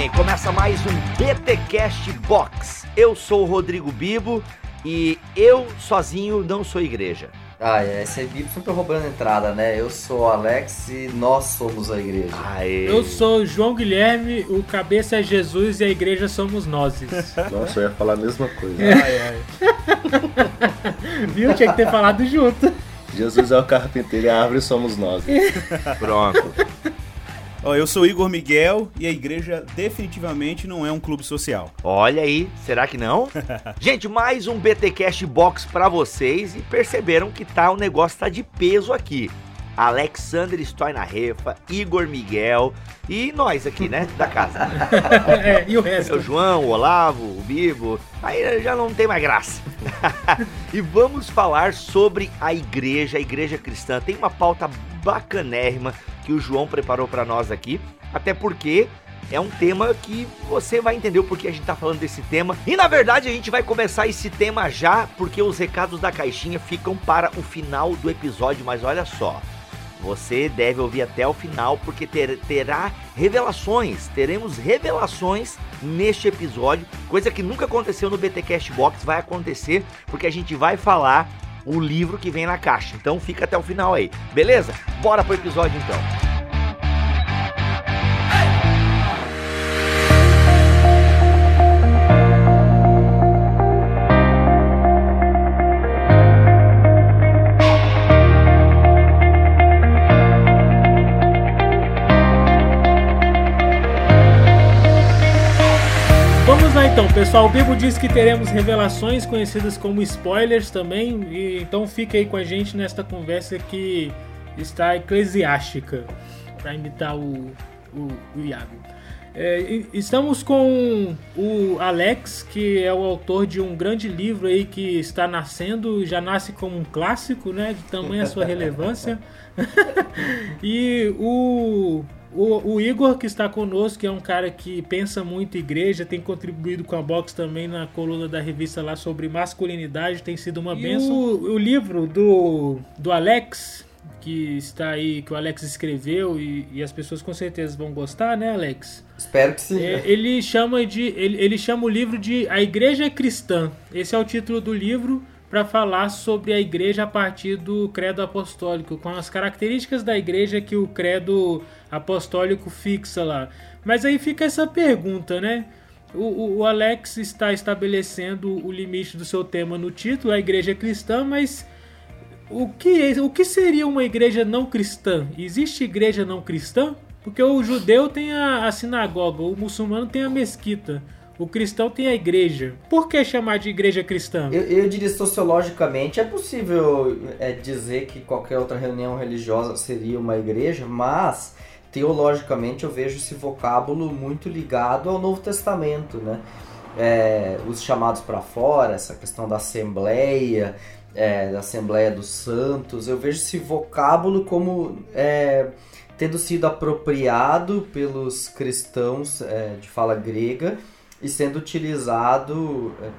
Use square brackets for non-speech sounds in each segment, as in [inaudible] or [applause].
bem, começa mais um BTcast Box. Eu sou o Rodrigo Bibo e eu sozinho não sou igreja. Ah, é, esse é Bibo sempre roubando entrada, né? Eu sou o Alex e nós somos a igreja. Aê. Eu sou o João Guilherme, o cabeça é Jesus e a igreja somos nós. [laughs] Nossa, eu ia falar a mesma coisa. Ai, ai. Viu? Tinha que ter falado junto. Jesus é o carpinteiro e a árvore somos nós. Pronto. Ó, eu sou Igor Miguel e a igreja definitivamente não é um clube social. Olha aí, será que não? [laughs] Gente, mais um BTcast Box para vocês e perceberam que tá o negócio tá de peso aqui. Alexander Stoy na refa, Igor Miguel e nós aqui, né, da casa. [laughs] é, e o resto? O João, o Olavo, o Bibo, aí já não tem mais graça. [laughs] e vamos falar sobre a igreja, a igreja cristã. Tem uma pauta bacanérrima que o João preparou para nós aqui, até porque é um tema que você vai entender o porquê a gente tá falando desse tema. E na verdade a gente vai começar esse tema já, porque os recados da caixinha ficam para o final do episódio, mas olha só. Você deve ouvir até o final, porque ter, terá revelações. Teremos revelações neste episódio, coisa que nunca aconteceu no BTcast Box, vai acontecer porque a gente vai falar o livro que vem na caixa. Então fica até o final aí, beleza? Bora pro episódio então. Então, pessoal, o Bibo diz que teremos revelações conhecidas como spoilers também, e então fique aí com a gente nesta conversa que está eclesiástica, para imitar o, o, o Iago. É, estamos com o Alex, que é o autor de um grande livro aí que está nascendo, já nasce como um clássico, né? De tamanha sua relevância. [laughs] e o o, o, Igor, que está conosco, que é um cara que pensa muito em igreja, tem contribuído com a Box também na coluna da revista lá sobre masculinidade, tem sido uma benção. O, o, livro do, do Alex, que está aí, que o Alex escreveu e, e, as pessoas com certeza vão gostar, né, Alex? Espero que sim. É, ele chama de ele, ele chama o livro de A Igreja Cristã. Esse é o título do livro para falar sobre a igreja a partir do credo apostólico, com as características da igreja que o credo apostólico fixa lá. Mas aí fica essa pergunta, né? O, o, Alex está estabelecendo o limite do seu tema no título, a igreja cristã, mas o que, o que seria uma igreja não cristã? Existe igreja não cristã? Porque o judeu tem a, a sinagoga, o muçulmano tem a mesquita. O cristão tem a igreja. Por que chamar de igreja cristã? Eu, eu diria sociologicamente é possível é, dizer que qualquer outra reunião religiosa seria uma igreja, mas teologicamente eu vejo esse vocábulo muito ligado ao Novo Testamento, né? É, os chamados para fora, essa questão da assembleia, é, da Assembleia dos Santos, eu vejo esse vocábulo como é, tendo sido apropriado pelos cristãos é, de fala grega e sendo utilizado é,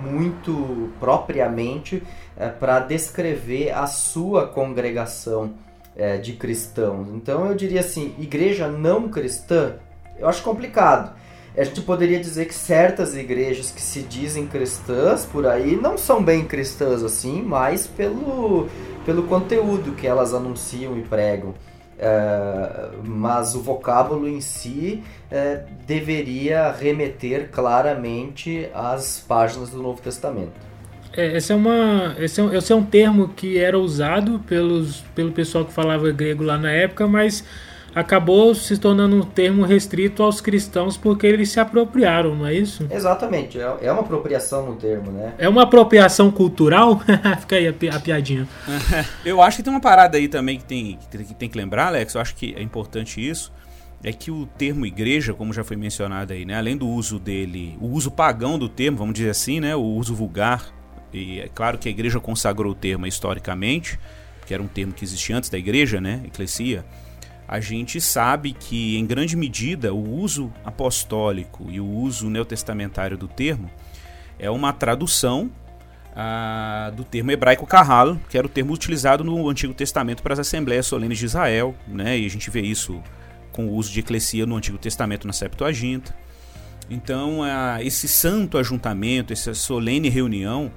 muito propriamente é, para descrever a sua congregação é, de cristãos. Então eu diria assim, igreja não cristã, eu acho complicado. A gente poderia dizer que certas igrejas que se dizem cristãs por aí não são bem cristãs assim, mas pelo, pelo conteúdo que elas anunciam e pregam. É, mas o vocábulo em si é, deveria remeter claramente às páginas do Novo Testamento. É, esse, é uma, esse, é, esse é um termo que era usado pelos, pelo pessoal que falava grego lá na época, mas acabou se tornando um termo restrito aos cristãos porque eles se apropriaram, não é isso? Exatamente, é, é uma apropriação no termo, né? É uma apropriação cultural? [laughs] Fica aí a, pi a piadinha. [laughs] eu acho que tem uma parada aí também que tem, que tem que lembrar, Alex, eu acho que é importante isso, é que o termo igreja, como já foi mencionado aí, né, além do uso dele, o uso pagão do termo, vamos dizer assim, né, o uso vulgar, e é claro que a igreja consagrou o termo historicamente, que era um termo que existia antes da igreja, né, eclesia, a gente sabe que, em grande medida, o uso apostólico e o uso neotestamentário do termo é uma tradução ah, do termo hebraico kahal, que era o termo utilizado no Antigo Testamento para as Assembleias Solenes de Israel, né? e a gente vê isso com o uso de eclesia no Antigo Testamento na Septuaginta. Então, a, esse santo ajuntamento, essa solene reunião,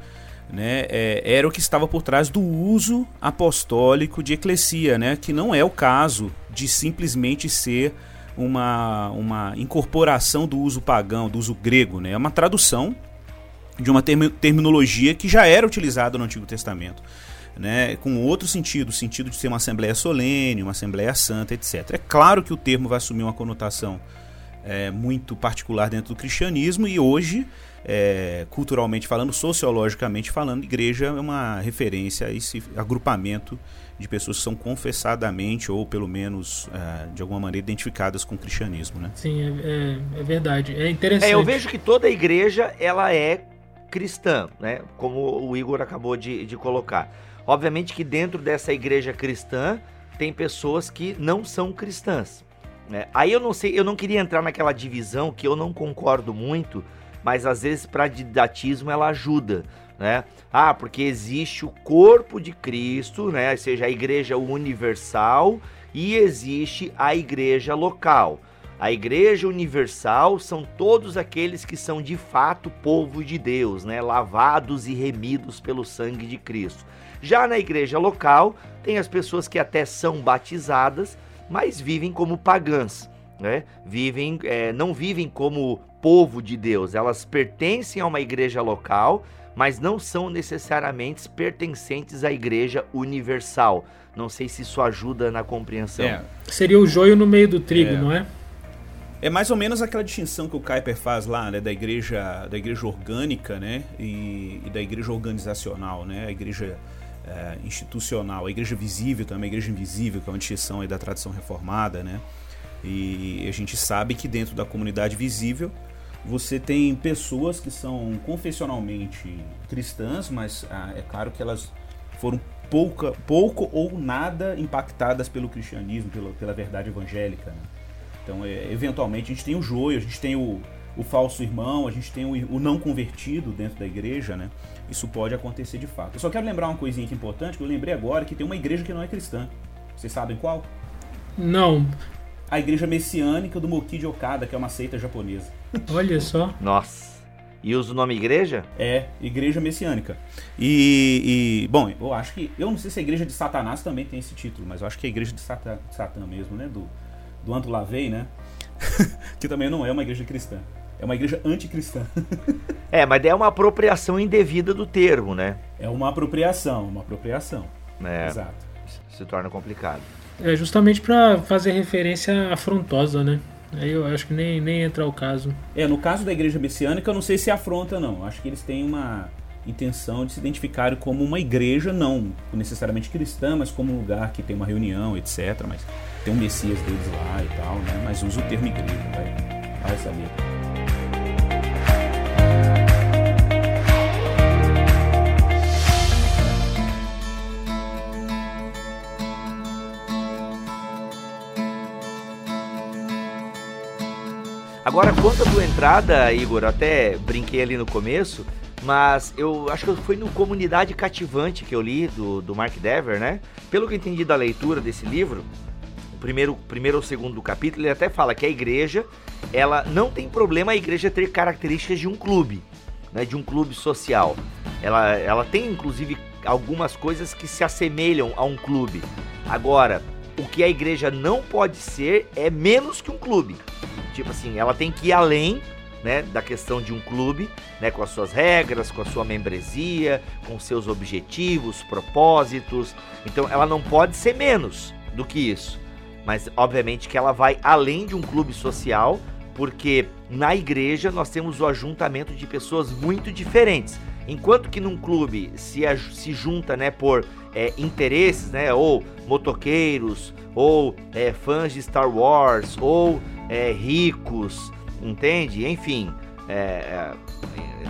né, é, era o que estava por trás do uso apostólico de eclesia, né, que não é o caso de simplesmente ser uma, uma incorporação do uso pagão, do uso grego, né, é uma tradução de uma term terminologia que já era utilizada no Antigo Testamento. Né, com outro sentido, o sentido de ser uma assembleia solene, uma assembleia santa, etc. É claro que o termo vai assumir uma conotação é, muito particular dentro do cristianismo e hoje, é, culturalmente falando, sociologicamente falando, igreja é uma referência a esse agrupamento de pessoas que são confessadamente ou pelo menos é, de alguma maneira identificadas com o cristianismo, né? Sim, é, é, é verdade. É interessante. É, eu vejo que toda igreja ela é cristã, né? Como o Igor acabou de, de colocar. Obviamente que dentro dessa igreja cristã tem pessoas que não são cristãs. Né? Aí eu não sei, eu não queria entrar naquela divisão que eu não concordo muito, mas às vezes para didatismo ela ajuda, né? Ah, porque existe o corpo de Cristo, né? Ou seja, a igreja universal e existe a igreja local. A igreja universal são todos aqueles que são de fato povo de Deus, né? Lavados e remidos pelo sangue de Cristo. Já na igreja local, tem as pessoas que até são batizadas, mas vivem como pagãs, né? Vivem, é, não vivem como povo de Deus. Elas pertencem a uma igreja local, mas não são necessariamente pertencentes à igreja universal. Não sei se isso ajuda na compreensão. É. Seria o joio no meio do trigo, é. não é? É mais ou menos aquela distinção que o Kuyper faz lá, né, da igreja, da igreja orgânica, né, e, e da igreja organizacional, né, a igreja é, institucional, a igreja visível também, a igreja invisível, que é uma distinção aí da tradição reformada, né? E a gente sabe que dentro da comunidade visível você tem pessoas que são confessionalmente cristãs, mas ah, é claro que elas foram pouca, pouco ou nada impactadas pelo cristianismo, pela, pela verdade evangélica. Né? Então, é, eventualmente, a gente tem o joio, a gente tem o, o falso irmão, a gente tem o, o não convertido dentro da igreja, né? Isso pode acontecer de fato. Eu só quero lembrar uma coisinha aqui importante, que eu lembrei agora que tem uma igreja que não é cristã. Vocês sabem qual? Não. A igreja messiânica do Moki de Okada, que é uma seita japonesa. Olha só. Nossa. E usa o nome igreja? É, igreja messiânica. E, e, bom, eu acho que. Eu não sei se a igreja de Satanás também tem esse título, mas eu acho que é a igreja de Satã, de Satã mesmo, né? Do, do Anto Lavei, né? [laughs] que também não é uma igreja cristã. É uma igreja anticristã. [laughs] é, mas é uma apropriação indevida do termo, né? É uma apropriação, uma apropriação. É, Exato. Se torna complicado. É justamente para fazer referência afrontosa, né? Aí eu acho que nem, nem entra o caso. É, no caso da igreja messiânica, eu não sei se afronta, não. Acho que eles têm uma intenção de se identificarem como uma igreja, não necessariamente cristã, mas como um lugar que tem uma reunião, etc. Mas tem um Messias deles lá e tal, né? Mas usa o termo igreja, vai, vai saber. Agora, quanto à tua entrada, Igor, até brinquei ali no começo, mas eu acho que foi no Comunidade Cativante que eu li, do, do Mark Dever, né? Pelo que entendi da leitura desse livro, o primeiro, primeiro ou segundo capítulo, ele até fala que a igreja, ela não tem problema a igreja ter características de um clube, né? De um clube social. Ela, ela tem, inclusive, algumas coisas que se assemelham a um clube. Agora, o que a igreja não pode ser é menos que um clube. Tipo assim, ela tem que ir além né, da questão de um clube, né, com as suas regras, com a sua membresia, com seus objetivos, propósitos. Então ela não pode ser menos do que isso. Mas obviamente que ela vai além de um clube social, porque na igreja nós temos o ajuntamento de pessoas muito diferentes. Enquanto que num clube se, se junta né, por é, interesses, né, ou motoqueiros, ou é, fãs de Star Wars, ou é, ricos, entende? Enfim, é, é,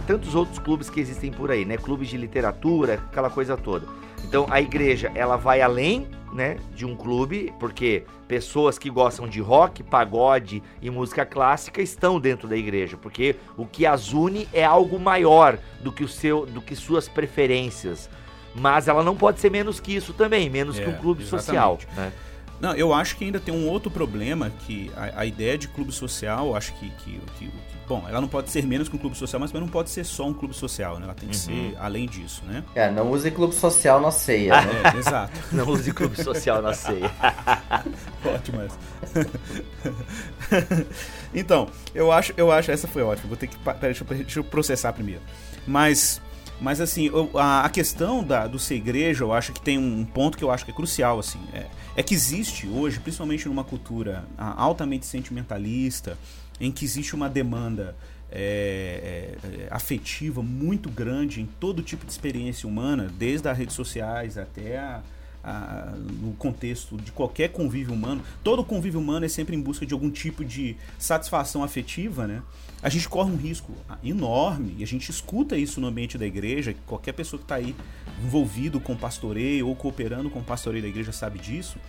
tantos outros clubes que existem por aí, né? Clubes de literatura, aquela coisa toda. Então a igreja ela vai além, né, de um clube, porque pessoas que gostam de rock, pagode e música clássica estão dentro da igreja, porque o que as une é algo maior do que o seu, do que suas preferências. Mas ela não pode ser menos que isso também, menos é, que um clube exatamente. social, né? Não, eu acho que ainda tem um outro problema, que a, a ideia de clube social, eu acho que, que, que, que, Bom, ela não pode ser menos que um clube social, mas não pode ser só um clube social, né? Ela tem que uhum. ser além disso, né? É, não use clube social na ceia, né? É, [laughs] exato. [laughs] não use clube social na ceia. [laughs] Ótimo essa. então, eu acho, eu acho, essa foi ótima. Vou ter que. Peraí, deixa, deixa eu processar primeiro. Mas mas assim, a, questão da, do ser igreja, eu acho que tem um ponto que eu acho que é crucial, assim. É, é que existe hoje, principalmente numa cultura altamente sentimentalista, em que existe uma demanda é, é, afetiva muito grande em todo tipo de experiência humana, desde as redes sociais até a, a, no contexto de qualquer convívio humano. Todo convívio humano é sempre em busca de algum tipo de satisfação afetiva, né? a gente corre um risco enorme, e a gente escuta isso no ambiente da igreja, qualquer pessoa que está aí envolvido com pastoreio ou cooperando com o pastoreio da igreja sabe disso,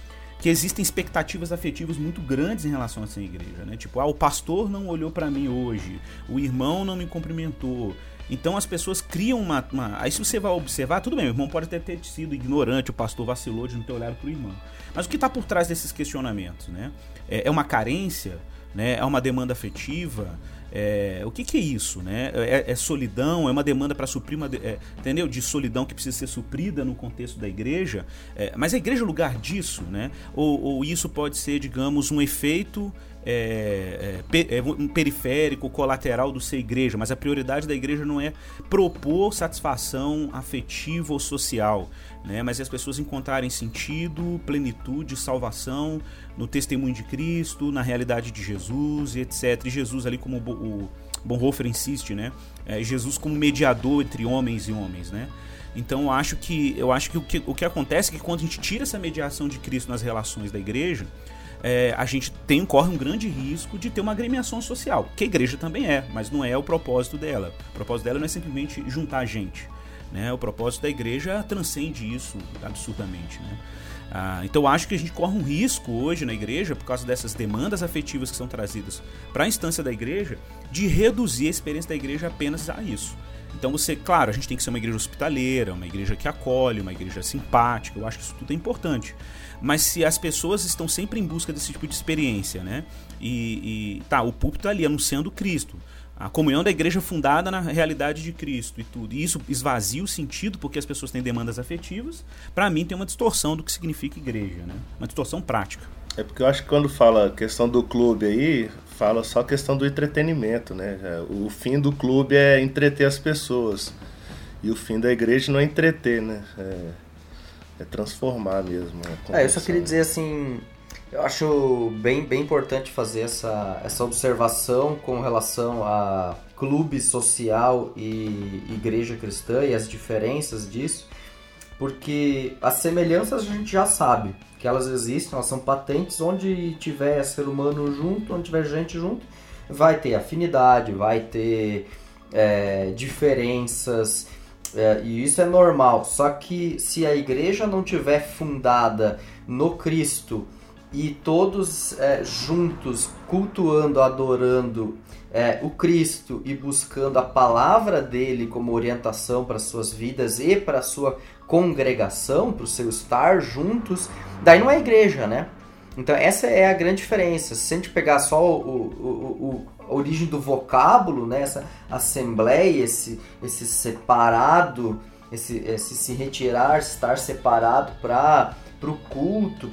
que existem expectativas afetivas muito grandes em relação a essa igreja, né? Tipo, ah, o pastor não olhou para mim hoje, o irmão não me cumprimentou. Então as pessoas criam uma, uma, Aí se você vai observar, tudo bem, o irmão pode até ter sido ignorante, o pastor vacilou de não ter olhado para o irmão. Mas o que está por trás desses questionamentos, né? É, é uma carência, né? É uma demanda afetiva, é, o que, que, é isso? Né? É, é solidão? É uma demanda para suprir uma. É, entendeu? De solidão que precisa ser suprida no contexto da igreja. É, mas a igreja é lugar disso, né? Ou, ou isso pode ser, digamos, um efeito é, é, é, um periférico, colateral do ser igreja, mas a prioridade da igreja não é propor satisfação afetiva ou social, né? mas é as pessoas encontrarem sentido, plenitude, salvação no testemunho de Cristo, na realidade de Jesus etc. E Jesus ali como o Bonhoeffer insiste, né? É Jesus como mediador entre homens e homens, né? Então eu acho que eu acho que o que, o que acontece é que quando a gente tira essa mediação de Cristo nas relações da igreja, é, a gente tem, corre um grande risco de ter uma agremiação social, que a igreja também é, mas não é o propósito dela. O propósito dela não é simplesmente juntar gente. Né? O propósito da igreja transcende isso absurdamente. Né? Ah, então acho que a gente corre um risco hoje na igreja, por causa dessas demandas afetivas que são trazidas para a instância da igreja, de reduzir a experiência da igreja apenas a isso. Então você, claro, a gente tem que ser uma igreja hospitaleira, uma igreja que acolhe, uma igreja simpática, eu acho que isso tudo é importante. Mas se as pessoas estão sempre em busca desse tipo de experiência, né? E, e tá, o púlpito tá ali anunciando Cristo. A comunhão da igreja fundada na realidade de Cristo e tudo. E isso esvazia o sentido porque as pessoas têm demandas afetivas. Para mim tem uma distorção do que significa igreja, né? Uma distorção prática. É porque eu acho que quando fala questão do clube aí, fala só questão do entretenimento, né? É, o fim do clube é entreter as pessoas. E o fim da igreja não é entreter, né? É é transformar mesmo. É, eu só queria dizer assim, eu acho bem, bem importante fazer essa, essa observação com relação a clube social e igreja cristã e as diferenças disso, porque as semelhanças a gente já sabe que elas existem, elas são patentes, onde tiver ser humano junto, onde tiver gente junto, vai ter afinidade, vai ter é, diferenças, é, e isso é normal. Só que se a igreja não tiver fundada no Cristo e todos é, juntos cultuando, adorando é, o Cristo e buscando a palavra dele como orientação para suas vidas e para sua congregação, para o seu estar juntos, daí não é igreja, né? Então essa é a grande diferença. Se a gente pegar só o, o, o, a origem do vocábulo, né? essa assembleia, esse, esse separado, esse, esse se retirar, estar separado para o culto,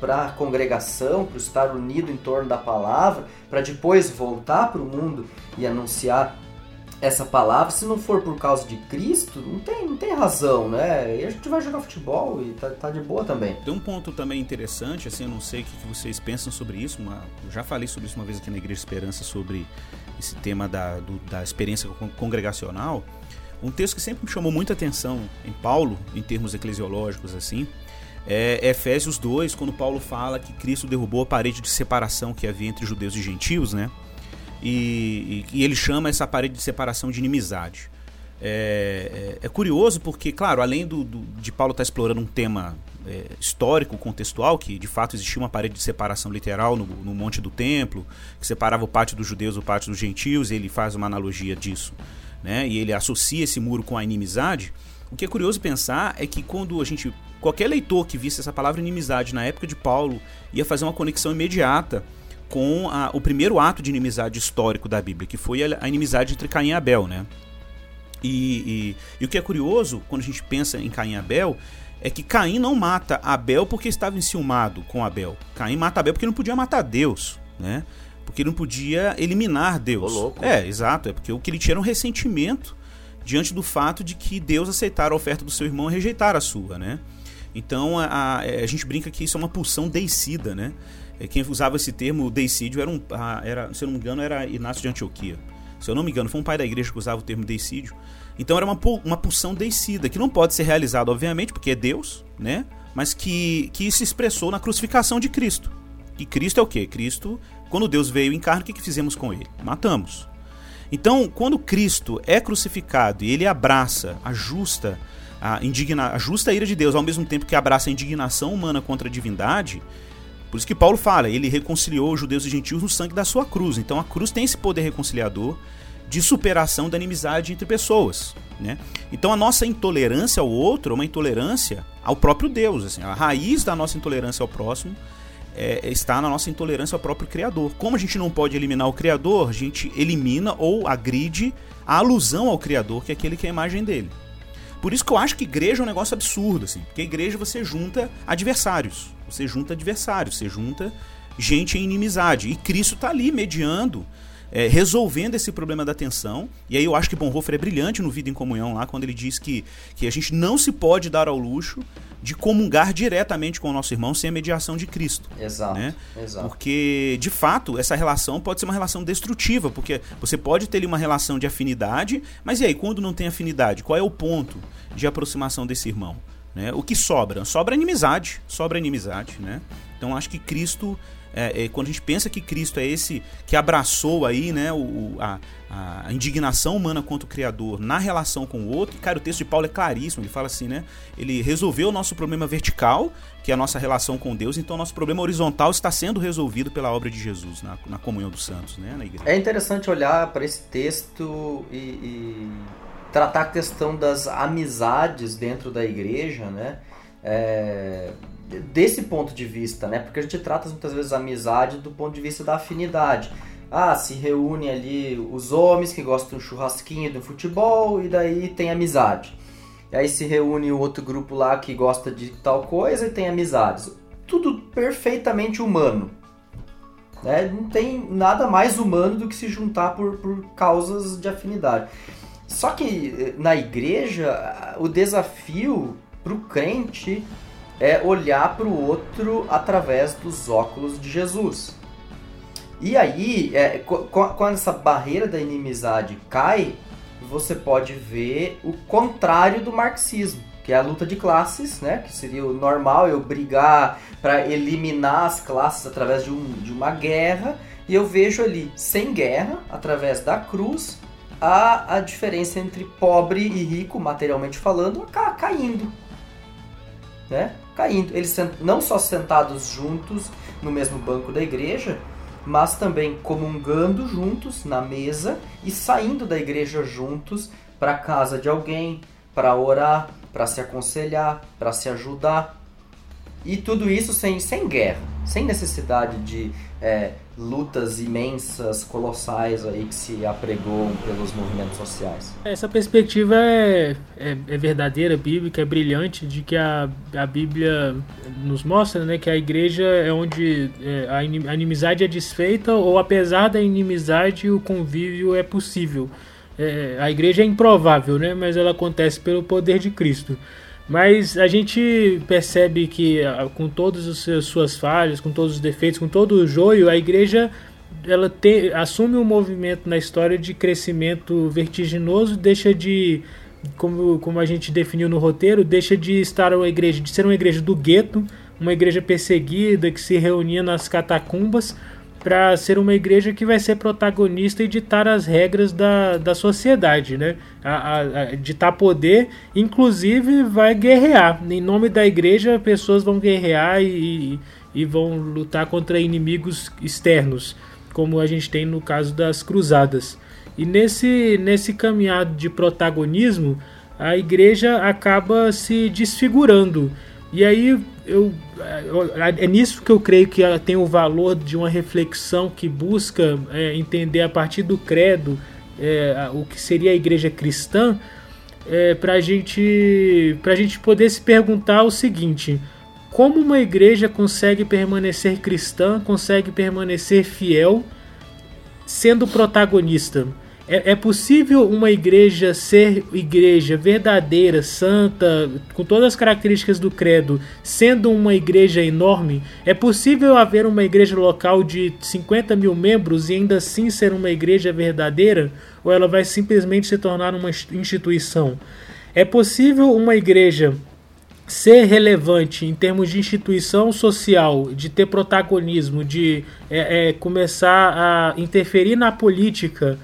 para a congregação, para estar unido em torno da palavra, para depois voltar para o mundo e anunciar essa palavra, se não for por causa de Cristo, não tem, não tem razão, né? E a gente vai jogar futebol e tá, tá de boa também. Tem um ponto também interessante, assim, eu não sei o que vocês pensam sobre isso, uma, eu já falei sobre isso uma vez aqui na Igreja Esperança, sobre esse tema da, do, da experiência congregacional. Um texto que sempre me chamou muita atenção em Paulo, em termos eclesiológicos, assim, é Efésios 2, quando Paulo fala que Cristo derrubou a parede de separação que havia entre judeus e gentios, né? E, e, e ele chama essa parede de separação de inimizade. É, é, é curioso porque, claro, além do, do de Paulo estar tá explorando um tema é, histórico, contextual, que de fato existia uma parede de separação literal no, no, Monte do Templo, que separava o pátio dos judeus do pátio dos gentios, ele faz uma analogia disso. Né? E ele associa esse muro com a inimizade. O que é curioso pensar é que quando a gente qualquer leitor que visse essa palavra inimizade na época de Paulo ia fazer uma conexão imediata com a, o primeiro ato de inimizade histórico da Bíblia, que foi a, a inimizade entre Caim e Abel, né? E, e, e, o que é curioso, quando a gente pensa em Caim e Abel, é que Caim não mata Abel porque estava enciumado com Abel. Caim mata Abel porque não podia matar Deus, né? Porque não podia eliminar Deus. É, exato. É porque o que ele tinha era um ressentimento diante do fato de que Deus aceitara a oferta do seu irmão e rejeitar a sua, né? Então a, a, a, gente brinca que isso é uma pulsão deicida, né? É, quem usava esse termo deicídio era um, era, se eu não me engano, era Inácio de Antioquia. Se eu não me engano, foi um pai da igreja que usava o termo deicídio. Então era uma, uma pulsão deicida, que não pode ser realizada, obviamente, porque é Deus, né? Mas que, que se expressou na crucificação de Cristo. E Cristo é o quê? Cristo, quando Deus veio em carne, o que, que fizemos com ele? Matamos. Então, quando Cristo é crucificado e ele abraça a justa a, indigna, a justa ira de Deus, ao mesmo tempo que abraça a indignação humana contra a divindade, por isso que Paulo fala, ele reconciliou os judeus e gentios no sangue da sua cruz. Então a cruz tem esse poder reconciliador de superação da inimizade entre pessoas. Né? Então a nossa intolerância ao outro é uma intolerância ao próprio Deus. Assim, a raiz da nossa intolerância ao próximo é, está na nossa intolerância ao próprio Criador. Como a gente não pode eliminar o Criador, a gente elimina ou agride a alusão ao Criador, que é aquele que é a imagem dele. Por isso que eu acho que igreja é um negócio absurdo, assim, porque igreja você junta adversários, você junta adversários, você junta gente em inimizade. E Cristo está ali mediando é, resolvendo esse problema da tensão. E aí eu acho que Bonhoeffer é brilhante no Vida em Comunhão lá, quando ele diz que, que a gente não se pode dar ao luxo de comungar diretamente com o nosso irmão sem a mediação de Cristo. Exato, né? exato. Porque, de fato, essa relação pode ser uma relação destrutiva, porque você pode ter uma relação de afinidade, mas e aí, quando não tem afinidade, qual é o ponto de aproximação desse irmão? Né? O que sobra? Sobra inimizade, sobra inimizade, né? Então acho que Cristo é, é, quando a gente pensa que Cristo é esse que abraçou aí, né, o, a, a, indignação humana contra o Criador na relação com o outro, cara, o texto de Paulo é claríssimo, ele fala assim, né, ele resolveu o nosso problema vertical, que é a nossa relação com Deus, então o nosso problema horizontal está sendo resolvido pela obra de Jesus, na, na comunhão dos santos, né, na igreja. É interessante olhar para esse texto e, e tratar a questão das amizades dentro da igreja, né, é, desse ponto de vista, né? Porque a gente trata muitas vezes a amizade do ponto de vista da afinidade. Ah, se reúne ali os homens que gostam de um churrasquinho do futebol e daí tem amizade. E aí se reúne o outro grupo lá que gosta de tal coisa e tem amizades. Tudo perfeitamente humano. Né? Não tem nada mais humano do que se juntar por, por causas de afinidade. Só que eh, na igreja, o desafio para o crente é olhar para o outro através dos óculos de Jesus. E aí, é, quando essa barreira da inimizade cai, você pode ver o contrário do marxismo, que é a luta de classes, né? Que seria o normal, eu brigar para eliminar as classes através de, um, de uma guerra. E eu vejo ali, sem guerra, através da cruz, a, a diferença entre pobre e rico, materialmente falando, caindo. Né? Caindo. Eles não só sentados juntos no mesmo banco da igreja, mas também comungando juntos na mesa e saindo da igreja juntos para casa de alguém, para orar, para se aconselhar, para se ajudar. E tudo isso sem, sem guerra, sem necessidade de é, lutas imensas, colossais aí que se apregoam pelos movimentos sociais. Essa perspectiva é, é, é, verdadeira, bíblica, é brilhante, de que a, a Bíblia nos mostra né, que a igreja é onde é, a inimizade é desfeita, ou apesar da inimizade, o convívio é possível. É, a igreja é improvável, né, mas ela acontece pelo poder de Cristo. Mas a gente percebe que com todas as suas falhas, com todos os defeitos, com todo o joio, a igreja ela te, assume um movimento na história de crescimento vertiginoso, deixa de como, como a gente definiu no roteiro, deixa de estar uma igreja, de ser uma igreja do gueto, uma igreja perseguida que se reunia nas catacumbas, para ser uma igreja que vai ser protagonista e ditar as regras da, da sociedade, né? A, a, a, ditar poder, inclusive vai guerrear. Em nome da igreja, pessoas vão guerrear e, e vão lutar contra inimigos externos, como a gente tem no caso das cruzadas. E nesse, nesse caminhado de protagonismo, a igreja acaba se desfigurando E aí eu, é nisso que eu creio que tem o valor de uma reflexão que busca é, entender a partir do credo é, o que seria a igreja cristã, é, para gente, a gente poder se perguntar o seguinte: como uma igreja consegue permanecer cristã, consegue permanecer fiel, sendo protagonista? É, é, possível uma igreja ser igreja verdadeira, santa, com todas as características do credo, sendo uma igreja enorme? É possível haver uma igreja local de 50 mil membros e ainda assim ser uma igreja verdadeira? Ou ela vai simplesmente se tornar uma instituição? É possível uma igreja ser relevante em termos de instituição social, de ter protagonismo, de é, é, começar a interferir na política?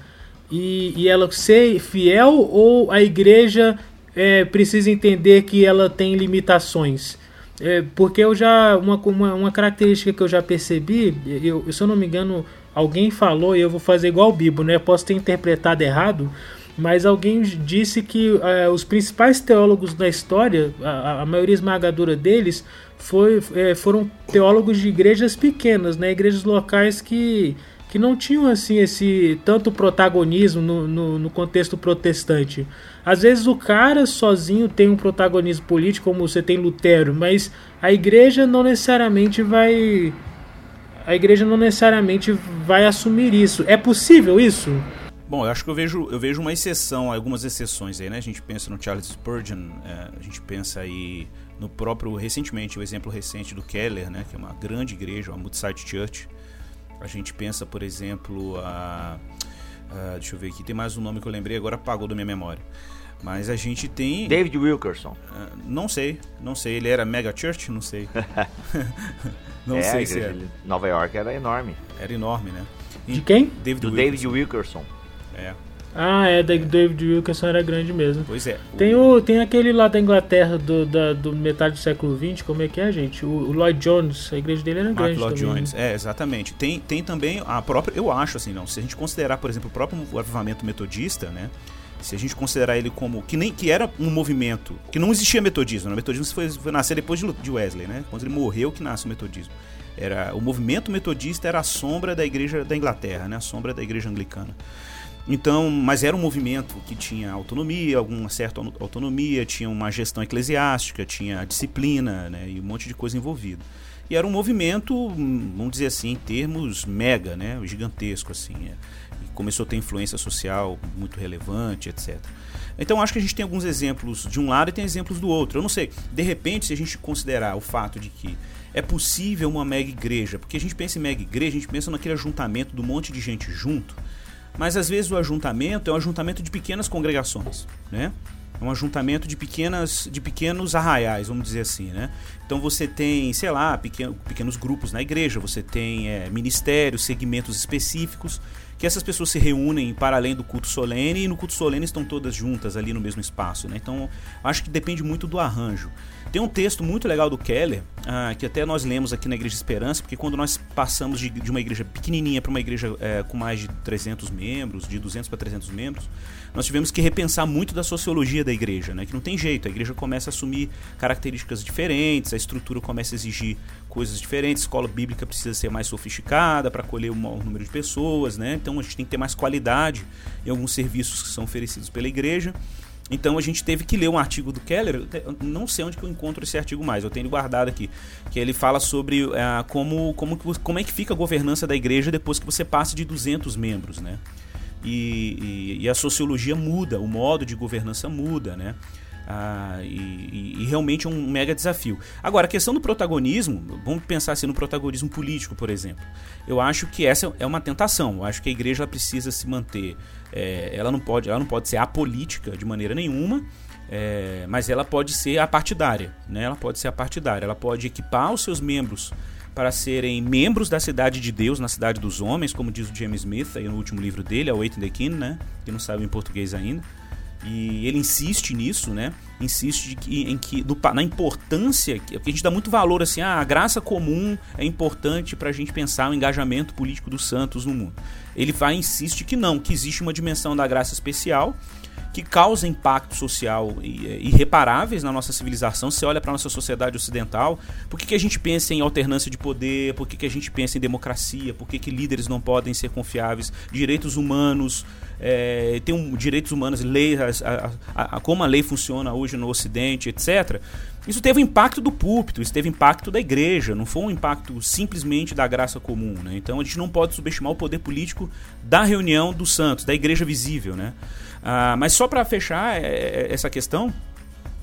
E, e ela ser fiel ou a igreja é, precisa entender que ela tem limitações? É, porque eu já. Uma, uma, uma, característica que eu já percebi, eu, se eu não me engano, alguém falou, e eu vou fazer igual o Bibo, né? Posso ter interpretado errado, mas alguém disse que é, os principais teólogos da história, a, a maioria esmagadora deles, foi, é, foram teólogos de igrejas pequenas, né? Igrejas locais que que não tinham assim esse tanto protagonismo no, no, no, contexto protestante. Às vezes o cara sozinho tem um protagonismo político, como você tem Lutero, mas a igreja não necessariamente vai a igreja não necessariamente vai assumir isso. É possível isso? Bom, eu acho que eu vejo, eu vejo uma exceção, algumas exceções aí, né? A gente pensa no Charles Spurgeon, é, a gente pensa aí no próprio, recentemente, o exemplo recente do Keller, né? Que é uma grande igreja, uma multi-site church, a gente pensa, por exemplo, a, a, deixa eu ver aqui, tem mais um nome que eu lembrei, agora apagou da minha memória. Mas a gente tem. David Wilkerson. Uh, não sei, não sei. Ele era mega church? Não sei. [laughs] não é, sei se era. Nova York era enorme. Era enorme, né? De quem? David Do Wilkerson. David Wilkerson. É. Ah, é, da David Wilkerson era grande mesmo. Pois é. Tem, o, tem aquele lá da Inglaterra do, da, do metade do século XX, como é que é, gente? O, o Lloyd Jones, a igreja dele era Mark grande Lloyd também. Jones, é, exatamente. Tem, tem também a própria, eu acho assim, não, se a gente considerar, por exemplo, o próprio avivamento metodista, né? Se a gente considerar ele como que nem que era um movimento que não existia metodismo, né? o metodismo foi, foi nascer depois de Wesley, né? Quando ele morreu que nasce o metodismo. Era o movimento metodista era a sombra da igreja da Inglaterra, né? A sombra da igreja anglicana. Então, mas era um movimento que tinha autonomia, alguma certa autonomia, tinha uma gestão eclesiástica, tinha disciplina, né, e um monte de coisa envolvida. E era um movimento, vamos dizer assim, em termos mega, né, gigantesco assim. É. começou a ter influência social muito relevante, etc. Então acho que a gente tem alguns exemplos de um lado e tem exemplos do outro. Eu não sei, de repente, se a gente considerar o fato de que é possível uma mega igreja, porque a gente pensa em mega igreja, a gente pensa naquele ajuntamento do monte de gente junto, mas às vezes o ajuntamento é um ajuntamento de pequenas congregações, né? É um ajuntamento de, pequenas, de pequenos arraiais, vamos dizer assim, né? Então você tem, sei lá, pequeno, pequenos grupos na igreja, você tem é, ministérios, segmentos específicos, que essas pessoas se reúnem para além do culto solene e no culto solene estão todas juntas ali no mesmo espaço, né? Então acho que depende muito do arranjo. Tem um texto muito legal do Keller, ah, que até nós lemos aqui na Igreja Esperança, porque quando nós passamos de, de uma igreja pequenininha para uma igreja é, com mais de 300 membros, de 200 para 300 membros, nós tivemos que repensar muito da sociologia da igreja, né? que não tem jeito, a igreja começa a assumir características diferentes, a estrutura começa a exigir coisas diferentes, a escola bíblica precisa ser mais sofisticada para acolher um maior número de pessoas, né? então a gente tem que ter mais qualidade em alguns serviços que são oferecidos pela igreja. Então a gente teve que ler um artigo do Keller, não sei onde que eu encontro esse artigo mais, eu tenho guardado aqui, que ele fala sobre uh, como, como, como é que fica a governança da igreja depois que você passa de 200 membros, né? E, e, e a sociologia muda, o modo de governança muda, né? Ah, e, e, realmente é um mega desafio. Agora, a questão do protagonismo, vamos pensar assim no protagonismo político, por exemplo. Eu acho que essa é uma tentação. Eu acho que a igreja precisa se manter. É, ela, não pode, ela não pode ser apolítica de maneira nenhuma. É, mas ela pode ser apartidária, né? Ela pode ser apartidária. Ela pode equipar os seus membros para serem membros da cidade de Deus, na cidade dos homens, como diz o James Smith aí no último livro dele, Awaiting the King, né? Que não sabe em português ainda. E ele insiste nisso, né? Insiste que, em que do, na importância, que a gente dá muito valor assim, ah, a graça comum é importante para a gente pensar o engajamento político dos santos no mundo. Ele vai insiste que não, que existe uma dimensão da graça especial que causa impacto social irreparáveis na nossa civilização. Você olha para nossa sociedade ocidental, por que, que a gente pensa em alternância de poder, por que, que a gente pensa em democracia, por que, que líderes não podem ser confiáveis, direitos humanos, é, tem um, direitos humanos, lei, a, a, a, como a lei funciona hoje no Ocidente, etc. Isso teve impacto do púlpito, isso teve impacto da igreja, não foi um impacto simplesmente da graça comum. Né? Então a gente não pode subestimar o poder político da reunião dos santos, da igreja visível. Né? Ah, mas só para fechar é, é, essa questão,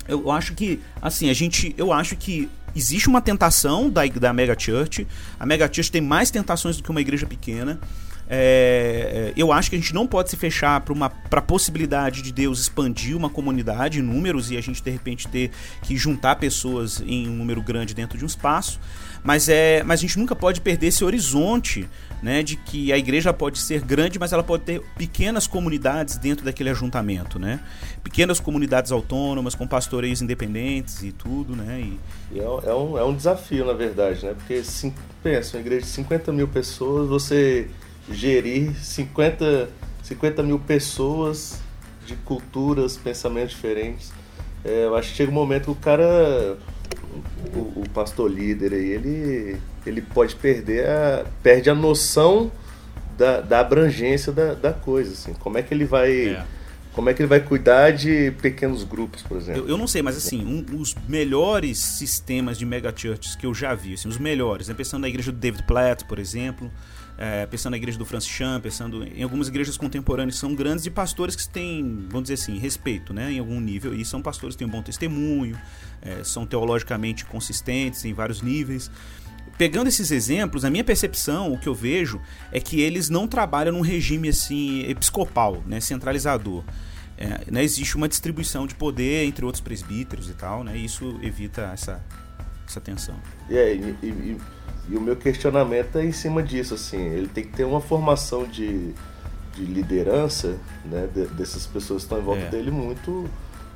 eu acho que assim a gente, eu acho que existe uma tentação da, da mega church. A mega church tem mais tentações do que uma igreja pequena. É, é, eu acho que a gente não pode se fechar para a possibilidade de Deus expandir uma comunidade em números e a gente de repente ter que juntar pessoas em um número grande dentro de um espaço. Mas, é, mas a gente nunca pode perder esse horizonte né, de que a igreja pode ser grande, mas ela pode ter pequenas comunidades dentro daquele ajuntamento. Né? Pequenas comunidades autônomas, com pastoreios independentes e tudo. Né? E... É, é, um, é um desafio, na verdade, né? porque pensa, uma igreja de 50 mil pessoas, você gerir 50, 50 mil pessoas de culturas, pensamentos diferentes. É, eu acho que chega um momento que o cara, o, o, pastor líder aí, ele, ele pode perder a, perde a noção da, da abrangência da, da coisa, assim. Como é que ele vai... É. Como é que ele vai cuidar de pequenos grupos, por exemplo? Eu, eu não sei, mas assim, um, os melhores sistemas de megachurches que eu já vi, assim, os melhores, né? pensando na igreja do David Platt, por exemplo, é, pensando na igreja do Francis Chan, pensando em algumas igrejas contemporâneas são grandes e pastores que têm, vamos dizer assim, respeito, né, em algum nível, e são pastores que têm um bom testemunho, é, são teologicamente consistentes em vários níveis. Pegando esses exemplos, a minha percepção, o que eu vejo, é que eles não trabalham num regime assim episcopal, né, centralizador. É, né, existe uma distribuição de poder entre outros presbíteros e tal, né, e isso evita essa, essa tensão. É, e, e, e o meu questionamento é em cima disso, assim, ele tem que ter uma formação de, de liderança, né, de, dessas pessoas que estão em volta é. dele muito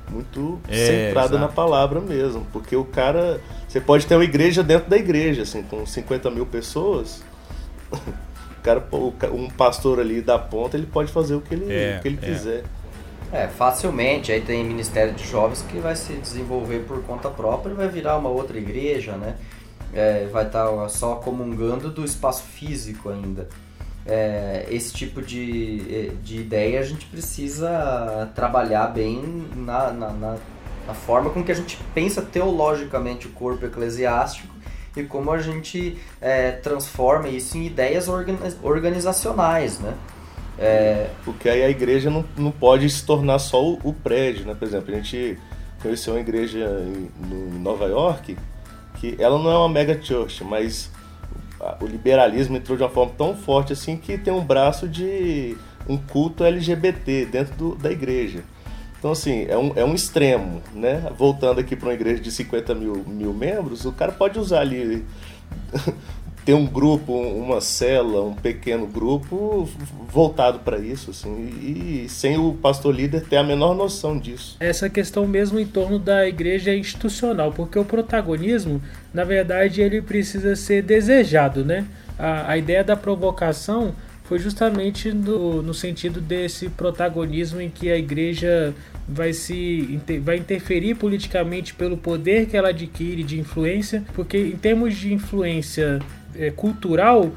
muito é, centrada exato. na palavra mesmo, porque o cara, você pode ter uma igreja dentro da igreja, assim, com 50 mil pessoas, [laughs] o cara, um pastor ali da ponta, ele pode fazer o que ele, é, o que ele é. quiser. É, facilmente. Aí tem Ministério de Jovens que vai se desenvolver por conta própria e vai virar uma outra igreja, né? é, vai estar tá só comungando do espaço físico ainda. É, esse tipo de, de ideia a gente precisa trabalhar bem na, na, na, na, forma com que a gente pensa teologicamente o corpo eclesiástico e como a gente é, transforma isso em ideias organizacionais, né? É... Porque aí a igreja não, não pode se tornar só o, o prédio, né? Por exemplo, a gente conheceu uma igreja em, no, em Nova York que ela não é uma mega church, mas o liberalismo entrou de uma forma tão forte assim que tem um braço de um culto LGBT dentro do, da igreja. Então, assim, é um, é um extremo, né? Voltando aqui para uma igreja de 50 mil, mil membros, o cara pode usar ali ter um grupo, uma cela, um pequeno grupo voltado para isso, assim, e, sem o pastor líder ter a menor noção disso. Essa questão mesmo em torno da igreja institucional, porque o protagonismo, na verdade, ele precisa ser desejado, né? A, a ideia da provocação foi justamente no, no sentido desse protagonismo em que a igreja vai se vai interferir politicamente pelo poder que ela adquire de influência, porque em termos de influência cultural,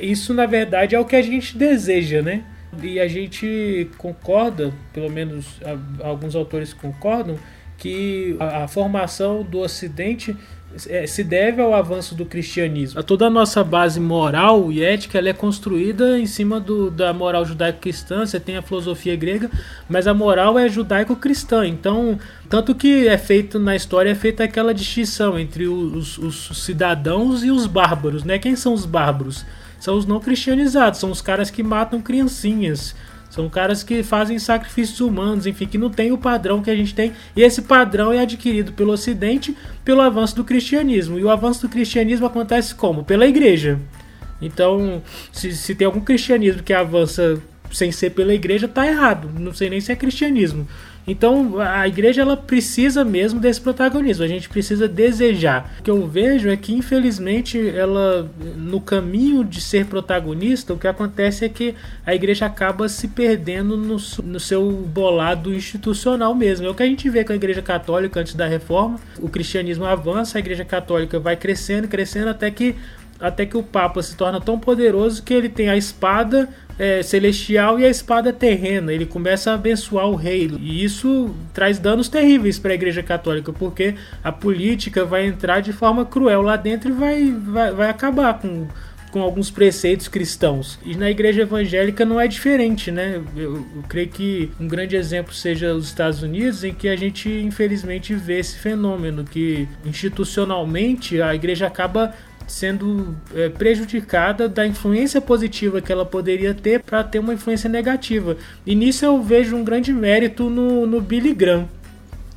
isso na verdade é o que a gente deseja, né? E a gente concorda, pelo menos alguns autores concordam, que a, a formação do Ocidente é, se deve ao avanço do cristianismo. Toda a nossa base moral e ética ela é construída em cima do, da moral judaico-cristã. Você tem a filosofia grega, mas a moral é judaico-cristã. Então, tanto que é feito na história é feita aquela distinção entre os, os cidadãos e os bárbaros. Né? Quem são os bárbaros? São os não cristianizados, são os caras que matam criancinhas são caras que fazem sacrifícios humanos, enfim, que não tem o padrão que a gente tem. E esse padrão é adquirido pelo Ocidente pelo avanço do cristianismo. E o avanço do cristianismo acontece como? Pela igreja. Então, se, se tem algum cristianismo que avança sem ser pela igreja, tá errado. Não sei nem se é cristianismo. Então a igreja ela precisa mesmo desse protagonismo, a gente precisa desejar. O que eu vejo é que infelizmente ela no caminho de ser protagonista, o que acontece é que a igreja acaba se perdendo no, no seu bolado institucional mesmo. É o que a gente vê com a igreja católica antes da reforma. O cristianismo avança, a igreja católica vai crescendo, crescendo até que até que o Papa se torna tão poderoso que ele tem a espada é, celestial e a espada terrena. Ele começa a abençoar o rei. E isso traz danos terríveis para a Igreja Católica, porque a política vai entrar de forma cruel lá dentro e vai, vai, vai acabar com, com alguns preceitos cristãos. E na igreja evangélica não é diferente, né? Eu, eu, creio que um grande exemplo seja os Estados Unidos, em que a gente infelizmente vê esse fenômeno que institucionalmente a igreja acaba sendo é, prejudicada da influência positiva que ela poderia ter para ter uma influência negativa. E nisso eu vejo um grande mérito no, no Billy Graham.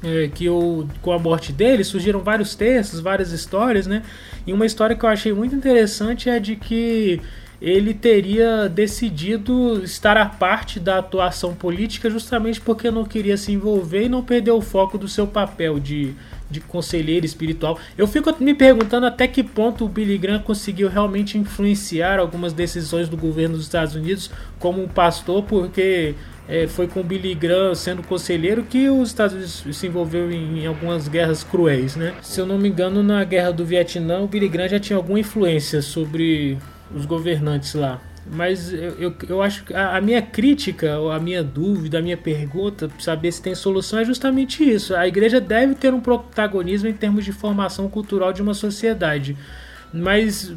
É, que eu, com a morte dele surgiram vários textos, várias histórias, né? E uma história que eu achei muito interessante é de que ele teria decidido estar à parte da atuação política justamente porque não queria se envolver e não perder o foco do seu papel de de conselheiro espiritual. Eu fico me perguntando até que ponto o Billy Graham conseguiu realmente influenciar algumas decisões do governo dos Estados Unidos como um pastor, porque é, foi com o Billy Graham sendo conselheiro que os Estados Unidos se envolveu em, em, algumas guerras cruéis, né? Se eu não me engano, na guerra do Vietnã, o Billy Graham já tinha alguma influência sobre os governantes lá. Mas eu, eu, eu acho que a, a, minha crítica, a minha dúvida, a minha pergunta, saber se tem solução, é justamente isso. A igreja deve ter um protagonismo em termos de formação cultural de uma sociedade. Mas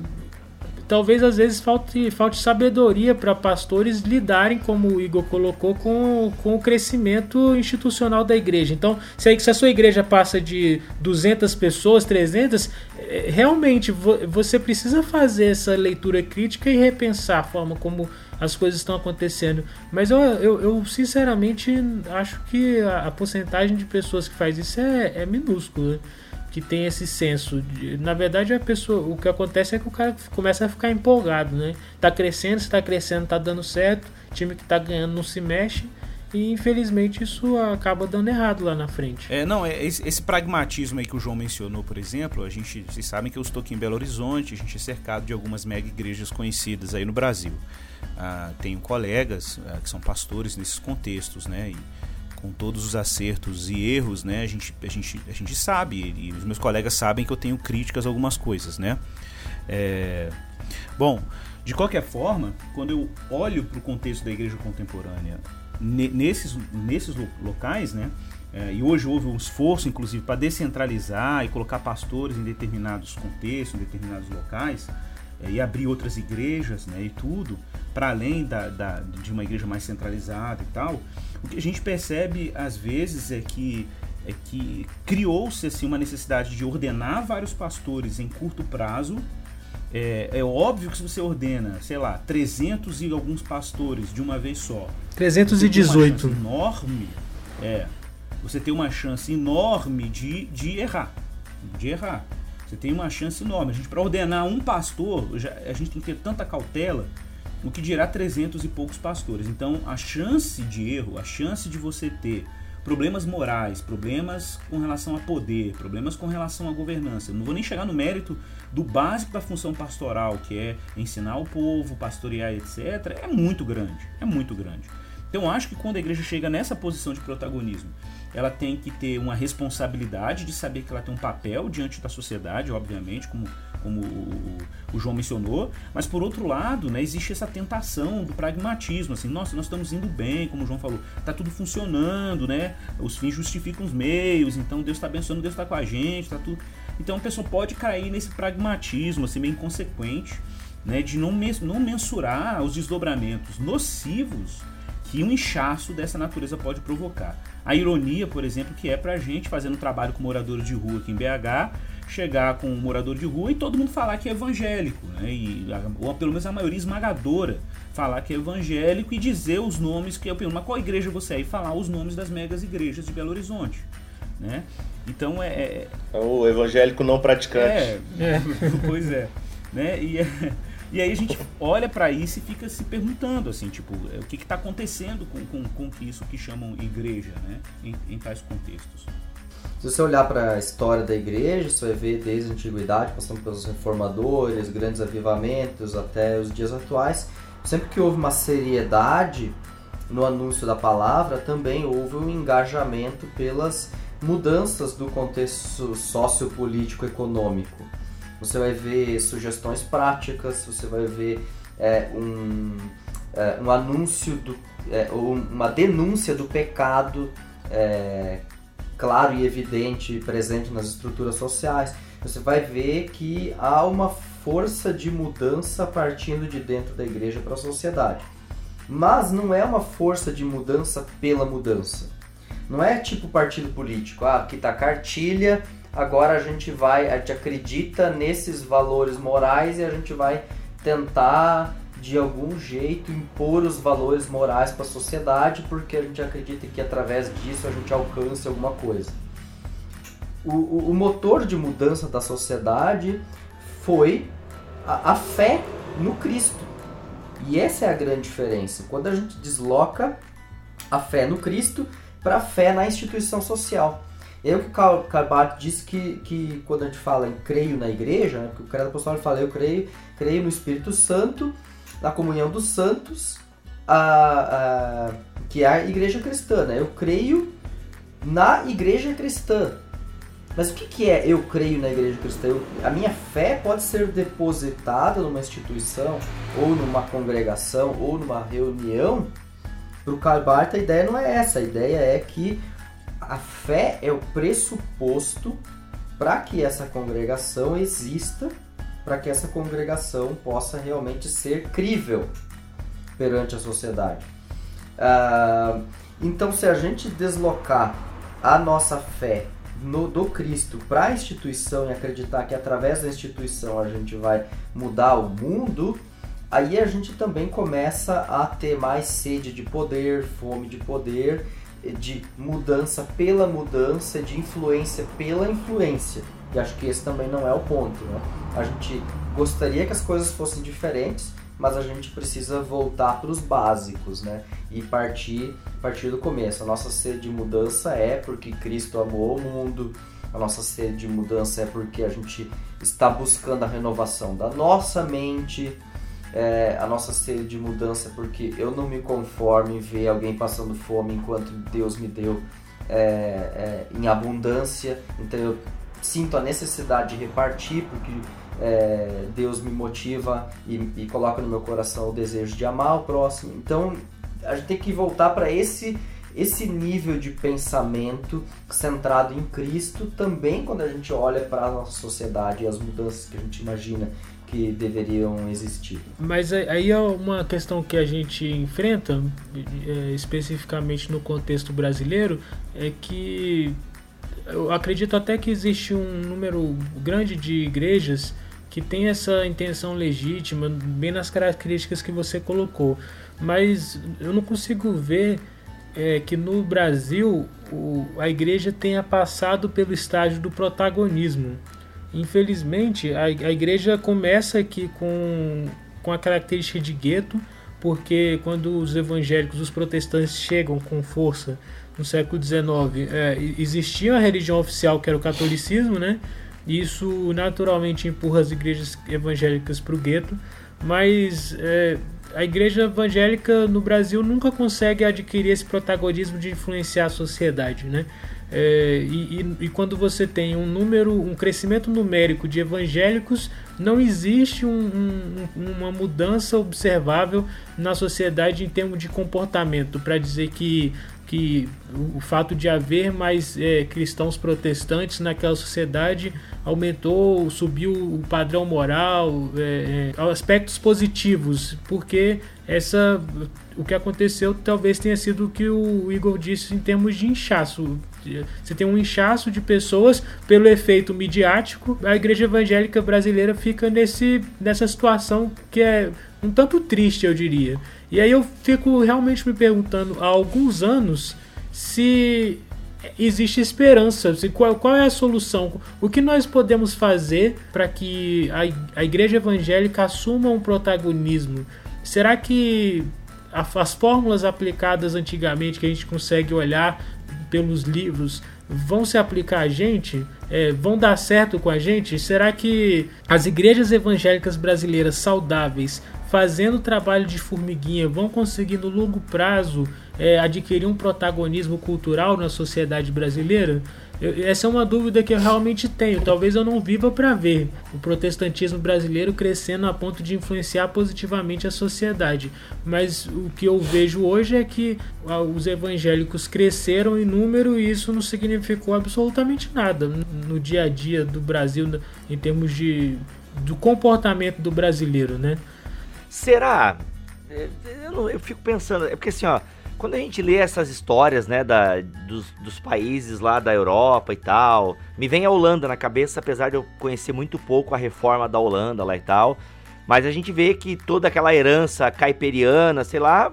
talvez às vezes falte, falte sabedoria para pastores lidarem, como o Igor colocou, com, com o crescimento institucional da igreja. Então, se a, se a sua igreja passa de 200 pessoas, 300, é, realmente você precisa fazer essa leitura crítica e repensar a forma como as coisas estão acontecendo. Mas eu, eu, eu sinceramente acho que a, a, porcentagem de pessoas que faz isso é, é minúscula que tem esse senso. De, na verdade, a pessoa, o que acontece é que o cara começa a ficar empolgado, né? Tá crescendo, está crescendo, tá dando certo, time que tá ganhando não se mexe. E infelizmente isso acaba dando errado lá na frente. É, não, é, esse, esse, pragmatismo aí que o João mencionou, por exemplo, a gente, vocês sabem que eu estou aqui em Belo Horizonte, a gente é cercado de algumas mega igrejas conhecidas aí no Brasil. Ah, tenho colegas ah, que são pastores nesses contextos, né? E, com todos os acertos e erros, né? A gente, a gente, a gente sabe, e os meus colegas sabem que eu tenho críticas a algumas coisas, né? É... Bom, de qualquer forma, quando eu olho para o contexto da igreja contemporânea nesses, nesses locais, né? É, e hoje houve um esforço, inclusive, para descentralizar e colocar pastores em determinados contextos, em determinados locais, e abrir outras igrejas, né? E tudo, para além da, da, de uma igreja mais centralizada e tal. O que a gente percebe às vezes é que é que criou-se assim uma necessidade de ordenar vários pastores em curto prazo. É, é, óbvio que se você ordena, sei lá, 300 e alguns pastores de uma vez só, 318 enorme, é, você tem uma chance enorme de, de errar, de errar. Você tem uma chance enorme. A gente para ordenar um pastor, a gente tem que ter tanta cautela o que dirá 300 e poucos pastores. Então, a chance de erro, a chance de você ter problemas morais, problemas com relação a poder, problemas com relação à governança. não vou nem chegar no mérito do básico da função pastoral, que é ensinar o povo, pastorear, etc. É muito grande, é muito grande. Então, acho que quando a igreja chega nessa posição de protagonismo, ela tem que ter uma responsabilidade de saber que ela tem um papel diante da sociedade, obviamente, como como o, o, João mencionou, mas por outro lado, né, existe essa tentação do pragmatismo, assim, nossa, nós estamos indo bem, como o João falou, tá tudo funcionando, né? Os fins justificam os meios, então Deus está abençoando, Deus está com a gente, tá tudo. Então a pessoa pode cair nesse pragmatismo, assim, meio inconsequente, né, de não, não mensurar os desdobramentos nocivos que um inchaço dessa natureza pode provocar. A ironia, por exemplo, que é pra gente fazendo trabalho com moradores de rua aqui em BH, chegar com um morador de rua e todo mundo falar que é evangélico, né? E, ou pelo menos a maioria esmagadora falar que é evangélico e dizer os nomes que eu pergunto, mas qual igreja você é? E falar os nomes das megas igrejas de Belo Horizonte, né? Então é... É, é o evangélico não praticante. É, é. [laughs] pois é. Né? E, E aí a gente olha para isso e fica se perguntando, assim, tipo, é, o que está acontecendo com, com, com isso que chamam igreja, né? Em, em tais contextos. Se você olhar para a história da igreja, você vai ver desde a antiguidade, passando pelos reformadores, grandes avivamentos, até os dias atuais. Sempre que houve uma seriedade no anúncio da palavra, também houve um engajamento pelas mudanças do contexto sociopolítico econômico. Você vai ver sugestões práticas, você vai ver é, um, é, um anúncio, do, é, uma denúncia do pecado é, claro e evidente presente nas estruturas sociais. Você vai ver que há uma força de mudança partindo de dentro da igreja para a sociedade. Mas não é uma força de mudança pela mudança. Não é tipo partido político, ah, aqui está cartilha, agora a gente vai, a gente acredita nesses valores morais e a gente vai tentar de algum jeito impor os valores morais para a sociedade, porque a gente acredita que através disso a gente alcance alguma coisa. O, o, o motor de mudança da sociedade foi a, a fé no Cristo. E essa é a grande diferença. Quando a gente desloca a fé no Cristo para a fé na instituição social. É o que o Karl Barth disse que, que quando a gente fala em creio na igreja, né, que o credo apostólico fala eu creio, creio no Espírito Santo na comunhão dos santos, a, a, que é a igreja cristã. Né? Eu creio na igreja cristã. Mas o que, que é eu creio na igreja cristã? Eu, a minha fé pode ser depositada numa instituição, ou numa congregação, ou numa reunião. Para o Karl Barth, a ideia não é essa. A ideia é que a fé é o pressuposto para que essa congregação exista para que essa congregação possa realmente ser crível perante a sociedade. Ah, então, se a gente deslocar a nossa fé no, do Cristo para a instituição e acreditar que através da instituição a gente vai mudar o mundo, aí a gente também começa a ter mais sede de poder, fome de poder, de mudança pela mudança, de influência pela influência. E acho que esse também não é o ponto, né? A gente gostaria que as coisas fossem diferentes, mas a gente precisa voltar para os básicos, né? E partir, partir do começo. A nossa sede de mudança é porque Cristo amou o mundo. A nossa sede de mudança é porque a gente está buscando a renovação da nossa mente. É, a nossa sede de mudança porque eu não me conformo em ver alguém passando fome enquanto Deus me deu é, é, em abundância. Então eu sinto a necessidade de repartir, porque é, Deus me motiva e, e, coloca no meu coração o desejo de amar o próximo. Então a gente tem que voltar para esse esse nível de pensamento centrado em Cristo também quando a gente olha para a nossa sociedade e as mudanças que a gente imagina que deveriam existir. Mas aí é uma questão que a gente enfrenta, é, especificamente no contexto brasileiro, é que eu acredito até que existe um número grande de igrejas que tem essa intenção legítima, bem nas características que você colocou. Mas eu não consigo ver é, que no Brasil o, a igreja tenha passado pelo estágio do protagonismo. Infelizmente, a, a igreja começa aqui com, com a característica de gueto, porque quando os evangélicos, os protestantes chegam com força no século XIX, é, existia a religião oficial que era o catolicismo, né? Isso naturalmente empurra as igrejas evangélicas para o gueto, mas é, a igreja evangélica no Brasil nunca consegue adquirir esse protagonismo de influenciar a sociedade, né? É, e, e, e, quando você tem um número, um crescimento numérico de evangélicos, não existe um, um, uma mudança observável na sociedade em termos de comportamento para dizer que que o fato de haver mais é, cristãos protestantes naquela sociedade aumentou, subiu o padrão moral, é, é, aspectos positivos, porque essa o que aconteceu talvez tenha sido o que o Igor disse em termos de inchaço. Você tem um inchaço de pessoas pelo efeito midiático. A igreja evangélica brasileira fica nesse, nessa situação que é um tanto triste, eu diria. E aí eu fico realmente me perguntando há alguns anos se existe esperança. Qual, qual é a solução? O que nós podemos fazer para que a, a igreja evangélica assuma um protagonismo? Será que as fórmulas aplicadas antigamente que a gente consegue olhar pelos livros vão se aplicar a gente? É, vão dar certo com a gente? Será que as igrejas evangélicas brasileiras saudáveis, fazendo trabalho de formiguinha, vão conseguir no longo prazo é, adquirir um protagonismo cultural na sociedade brasileira? Eu, essa é uma dúvida que eu realmente tenho. Talvez eu não viva para ver o protestantismo brasileiro crescendo a ponto de influenciar positivamente a sociedade. Mas o que eu vejo hoje é que ah, os evangélicos cresceram em número e isso não significou absolutamente nada no dia a dia do Brasil em termos de do comportamento do brasileiro, né? Será? É, eu, eu fico pensando, é porque assim, ó, quando a gente lê essas histórias, né, da, dos, dos, países lá da Europa e tal, me vem a Holanda na cabeça, apesar de eu conhecer muito pouco a reforma da Holanda lá e tal. Mas a gente vê que toda aquela herança caiperiana, sei lá,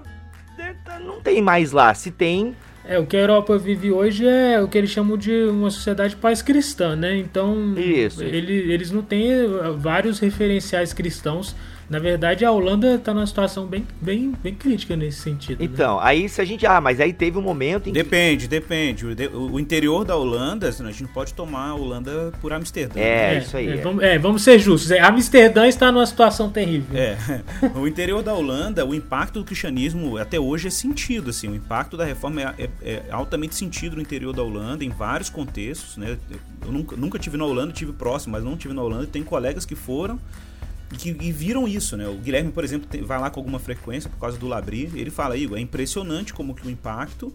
tá, não tem mais lá. Se tem. É, o que a Europa vive hoje é o que eles chamam de uma sociedade paz-cristã, né? Então, Isso. Ele, eles não têm vários referenciais cristãos na verdade, a Holanda está numa situação bem, bem, bem crítica nesse sentido. Né? Então, né? aí se a gente. Ah, mas aí teve um momento em Depende, que... depende. O, o, interior da Holanda, a gente não pode tomar a Holanda por Amsterdã. É, é isso aí. É, é. Vamos, é, vamos ser justos. É, Amsterdã está numa situação terrível. É. [laughs] o interior da Holanda, o impacto do cristianismo até hoje é sentido. Assim, o impacto da reforma é, é, é altamente sentido no interior da Holanda, em vários contextos. Né? Eu nunca, nunca tive na Holanda, tive próximo, mas não tive na Holanda. Tem colegas que foram e que e viram isso, né? O Guilherme, por exemplo, tem, vai lá com alguma frequência por causa do Labri, ele fala, Igor, é impressionante como que o impacto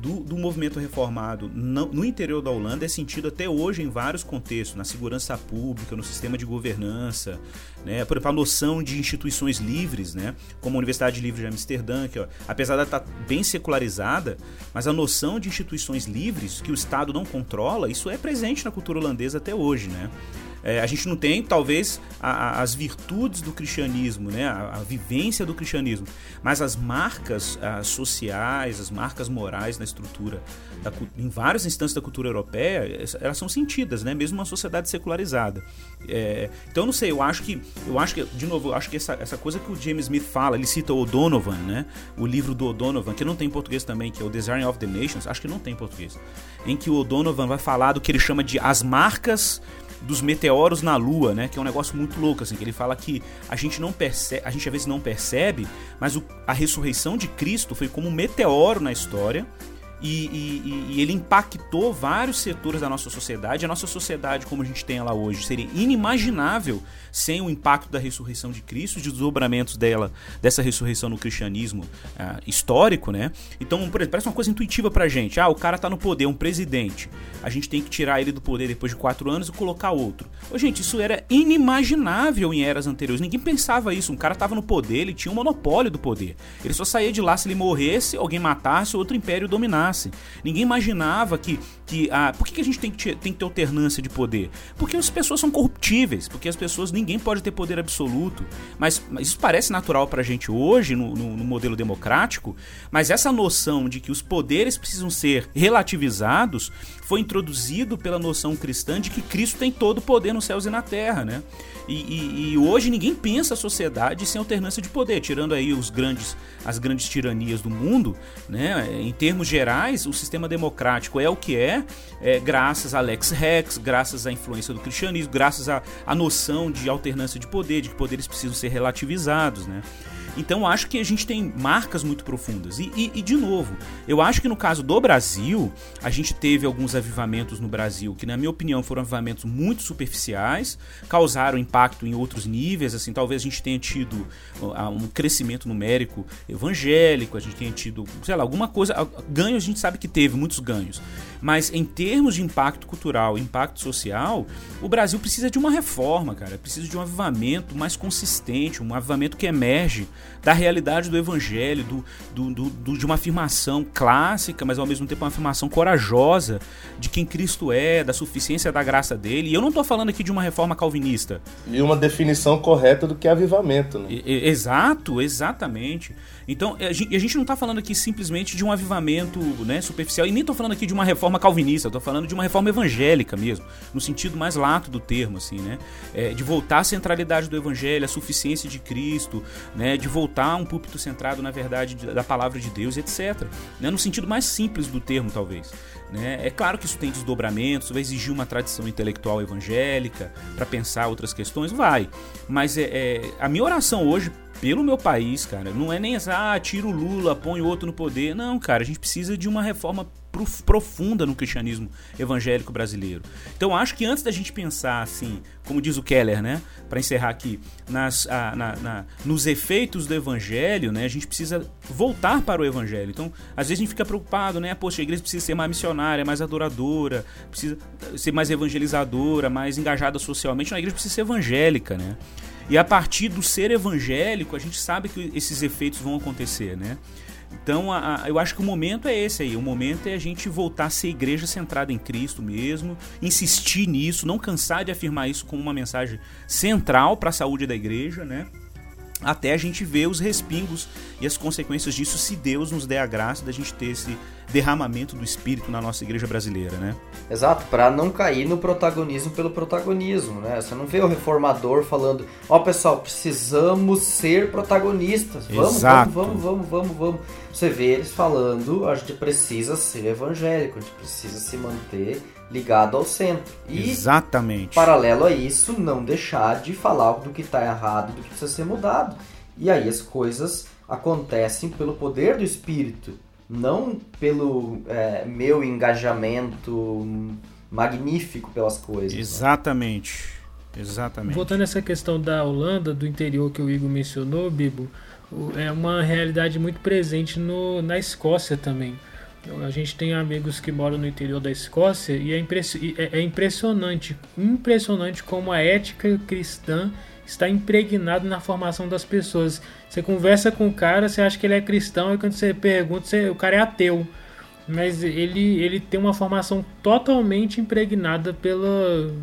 do, do movimento reformado no, no, interior da Holanda é sentido até hoje em vários contextos, na segurança pública, no sistema de governança, né? por exemplo, a noção de instituições livres, né? como a Universidade Livre de Amsterdã, que ó, apesar de estar bem secularizada, mas a noção de instituições livres que o Estado não controla, isso é presente na cultura holandesa até hoje. Né? É, a gente não tem, talvez, a, a, as virtudes do cristianismo, né? A, a, vivência do cristianismo, mas as marcas sociais, as marcas morais na estrutura, da, em várias instâncias da cultura europeia, elas são sentidas, né? mesmo uma sociedade secularizada. É, então, não sei, eu acho que, eu acho que, de novo, eu acho que essa, essa coisa que o James Smith fala, ele cita o O'Donovan, né? o livro do O'Donovan, que não tem em português também, que é o Design of the Nations, acho que não tem em português, em que o O'Donovan vai falar do que ele chama de as marcas dos meteoros na Lua, né? Que é um negócio muito louco, assim, que ele fala que a gente não percebe, a gente às vezes não percebe, mas o, a ressurreição de Cristo foi como um meteoro na história e, e, e, ele impactou vários setores da nossa sociedade. A nossa sociedade, como a gente tem ela hoje, seria inimaginável sem o impacto da ressurreição de Cristo, de desdobramentos dela, dessa ressurreição no cristianismo uh, histórico, né? Então, por exemplo, parece uma coisa intuitiva pra gente. Ah, o cara tá no poder, um presidente. A gente tem que tirar ele do poder depois de quatro anos e colocar outro. Ô, gente, isso era inimaginável em eras anteriores. Ninguém pensava isso. Um cara tava no poder, ele tinha um monopólio do poder. Ele só saía de lá se ele morresse, alguém matasse, outro império dominasse. Ninguém imaginava que. Que ah, por que, que a gente tem que, tem que ter alternância de poder? Porque as pessoas são corruptíveis, porque as pessoas ninguém pode ter poder absoluto. Mas, mas isso parece natural pra gente hoje, no, no, no, modelo democrático, mas essa noção de que os poderes precisam ser relativizados foi introduzido pela noção cristã de que Cristo tem todo o poder nos céus e na terra, né? E, e, e, hoje ninguém pensa a sociedade sem alternância de poder, tirando aí os grandes, as grandes tiranias do mundo, né? Em termos gerais, o sistema democrático é o que é, é graças a Lex Rex, graças à influência do cristianismo, graças à, noção de alternância de poder, de que poderes precisam ser relativizados, né? Então acho que a gente tem marcas muito profundas. E, e, e, de novo, eu acho que no caso do Brasil, a gente teve alguns avivamentos no Brasil que, na minha opinião, foram avivamentos muito superficiais, causaram impacto em outros níveis. Assim, talvez a gente tenha tido um crescimento numérico evangélico, a gente tenha tido, sei lá, alguma coisa. Ganhos a gente sabe que teve, muitos ganhos. Mas em termos de impacto cultural, impacto social, o Brasil precisa de uma reforma, cara. Precisa de um avivamento mais consistente, um avivamento que emerge da realidade do evangelho, do, do, do, do, de uma afirmação clássica, mas ao mesmo tempo uma afirmação corajosa de quem Cristo é, da suficiência da graça dele. E eu não estou falando aqui de uma reforma calvinista. E uma definição correta do que é avivamento, né? E, exato, exatamente. Então, a gente, a gente não está falando aqui simplesmente de um avivamento né, superficial, e nem estou falando aqui de uma reforma calvinista, estou falando de uma reforma evangélica mesmo, no sentido mais lato do termo, assim, né? É, de voltar à centralidade do evangelho, à suficiência de Cristo, né? De voltar a um púlpito centrado na verdade da palavra de Deus, etc. Né, no sentido mais simples do termo, talvez. Né? É claro que isso tem desdobramentos, vai exigir uma tradição intelectual evangélica para pensar outras questões, vai. Mas é, é, a minha oração hoje pelo meu país, cara. Não é nem assim, ah, tira o Lula, põe outro no poder. Não, cara, a gente precisa de uma reforma profunda no cristianismo evangélico brasileiro. Então acho que antes da gente pensar assim, como diz o Keller, né, para encerrar aqui, nas, a, na, na, nos efeitos do evangelho, né, a gente precisa voltar para o evangelho. Então, às vezes a gente fica preocupado, né, poxa, a igreja precisa ser mais missionária, mais adoradora, precisa ser mais evangelizadora, mais engajada socialmente. Não, a igreja precisa ser evangélica, né? E a partir do ser evangélico, a gente sabe que esses efeitos vão acontecer, né? Então, a, a, eu acho que o momento é esse aí. O momento é a gente voltar a ser igreja centrada em Cristo mesmo, insistir nisso, não cansar de afirmar isso como uma mensagem central para a saúde da igreja, né? Até a gente ver os respingos e as consequências disso se Deus nos der a graça da gente ter esse derramamento do Espírito na nossa igreja brasileira, né? Exato, para não cair no protagonismo pelo protagonismo, né? Você não vê o reformador falando, ó oh, pessoal, precisamos ser protagonistas, vamos, Exato. vamos, vamos, vamos, vamos, vamos. Você vê eles falando, a gente precisa ser evangélico, a gente precisa se manter ligado ao centro. E, Exatamente. paralelo a isso, não deixar de falar do que está errado, do que precisa ser mudado. E aí as coisas acontecem pelo poder do Espírito, não pelo é, meu engajamento magnífico pelas coisas. Né? Exatamente. Né? Exatamente. Voltando a essa questão da Holanda, do interior que o Igor mencionou, Bibo, é uma realidade muito presente no, na Escócia também. A gente tem amigos que moram no interior da Escócia e é, é, é impressionante, impressionante como a ética cristã está impregnada na formação das pessoas. Você conversa com o cara, você acha que ele é cristão e quando você pergunta, você, o cara é ateu. Mas ele, ele tem uma formação totalmente impregnada pela,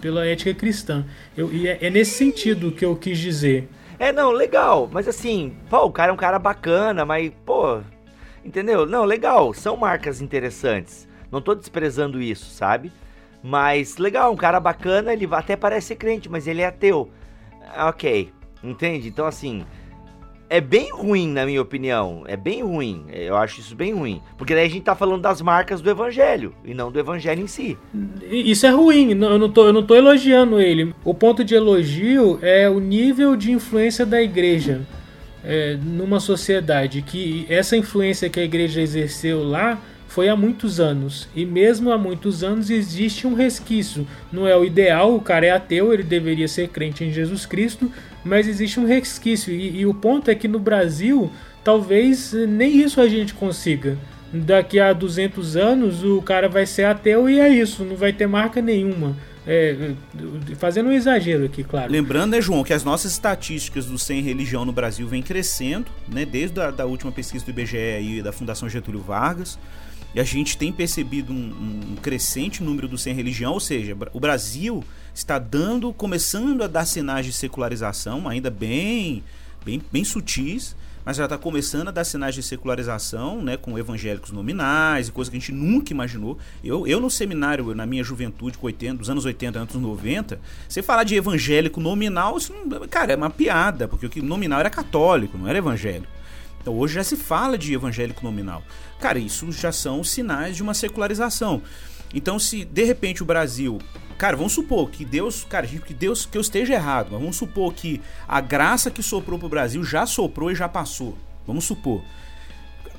pela ética cristã. Eu, e é, é nesse sentido que eu quis dizer. É, não, legal. Mas assim, pô, o cara é um cara bacana, mas, pô, Entendeu? Não, legal, são marcas interessantes. Não tô desprezando isso, sabe? Mas legal, um cara bacana, ele até parece crente, mas ele é ateu. Ok, entende? Então assim, é bem ruim, na minha opinião. É bem ruim. Eu acho isso bem ruim. Porque daí a gente tá falando das marcas do evangelho e não do evangelho em si. Isso é ruim. Eu não tô, eu não tô elogiando ele. O ponto de elogio é o nível de influência da igreja é, numa sociedade que essa influência que a igreja exerceu lá foi há muitos anos. E mesmo há muitos anos existe um resquício. Não é o ideal, o cara é ateu, ele deveria ser crente em Jesus Cristo, mas existe um resquício. E, e o ponto é que no Brasil, talvez nem isso a gente consiga. Daqui a 200 anos, o cara vai ser ateu e é isso, não vai ter marca nenhuma. É, fazendo um exagero aqui, claro. Lembrando, né, João, que as nossas estatísticas do sem religião no Brasil vem crescendo, né, desde a da última pesquisa do IBGE e da Fundação Getúlio Vargas. E a gente tem percebido um, um, crescente número do sem religião, ou seja, o Brasil está dando, começando a dar sinais de secularização, ainda bem, bem, bem sutis, mas já está começando a dar sinais de secularização, né, com evangélicos nominais e coisa que a gente nunca imaginou. Eu, eu no seminário, na minha juventude, com 80, dos anos 80, anos 90, você falar de evangélico nominal, isso cara, é uma piada, porque o nominal era católico, não era evangélico. Então hoje já se fala de evangélico nominal. Cara, isso já são sinais de uma secularização. Então, se de repente o Brasil Cara, vamos supor que Deus, cara, que Deus que eu esteja errado, mas vamos supor que a graça que soprou pro Brasil já soprou e já passou. Vamos supor.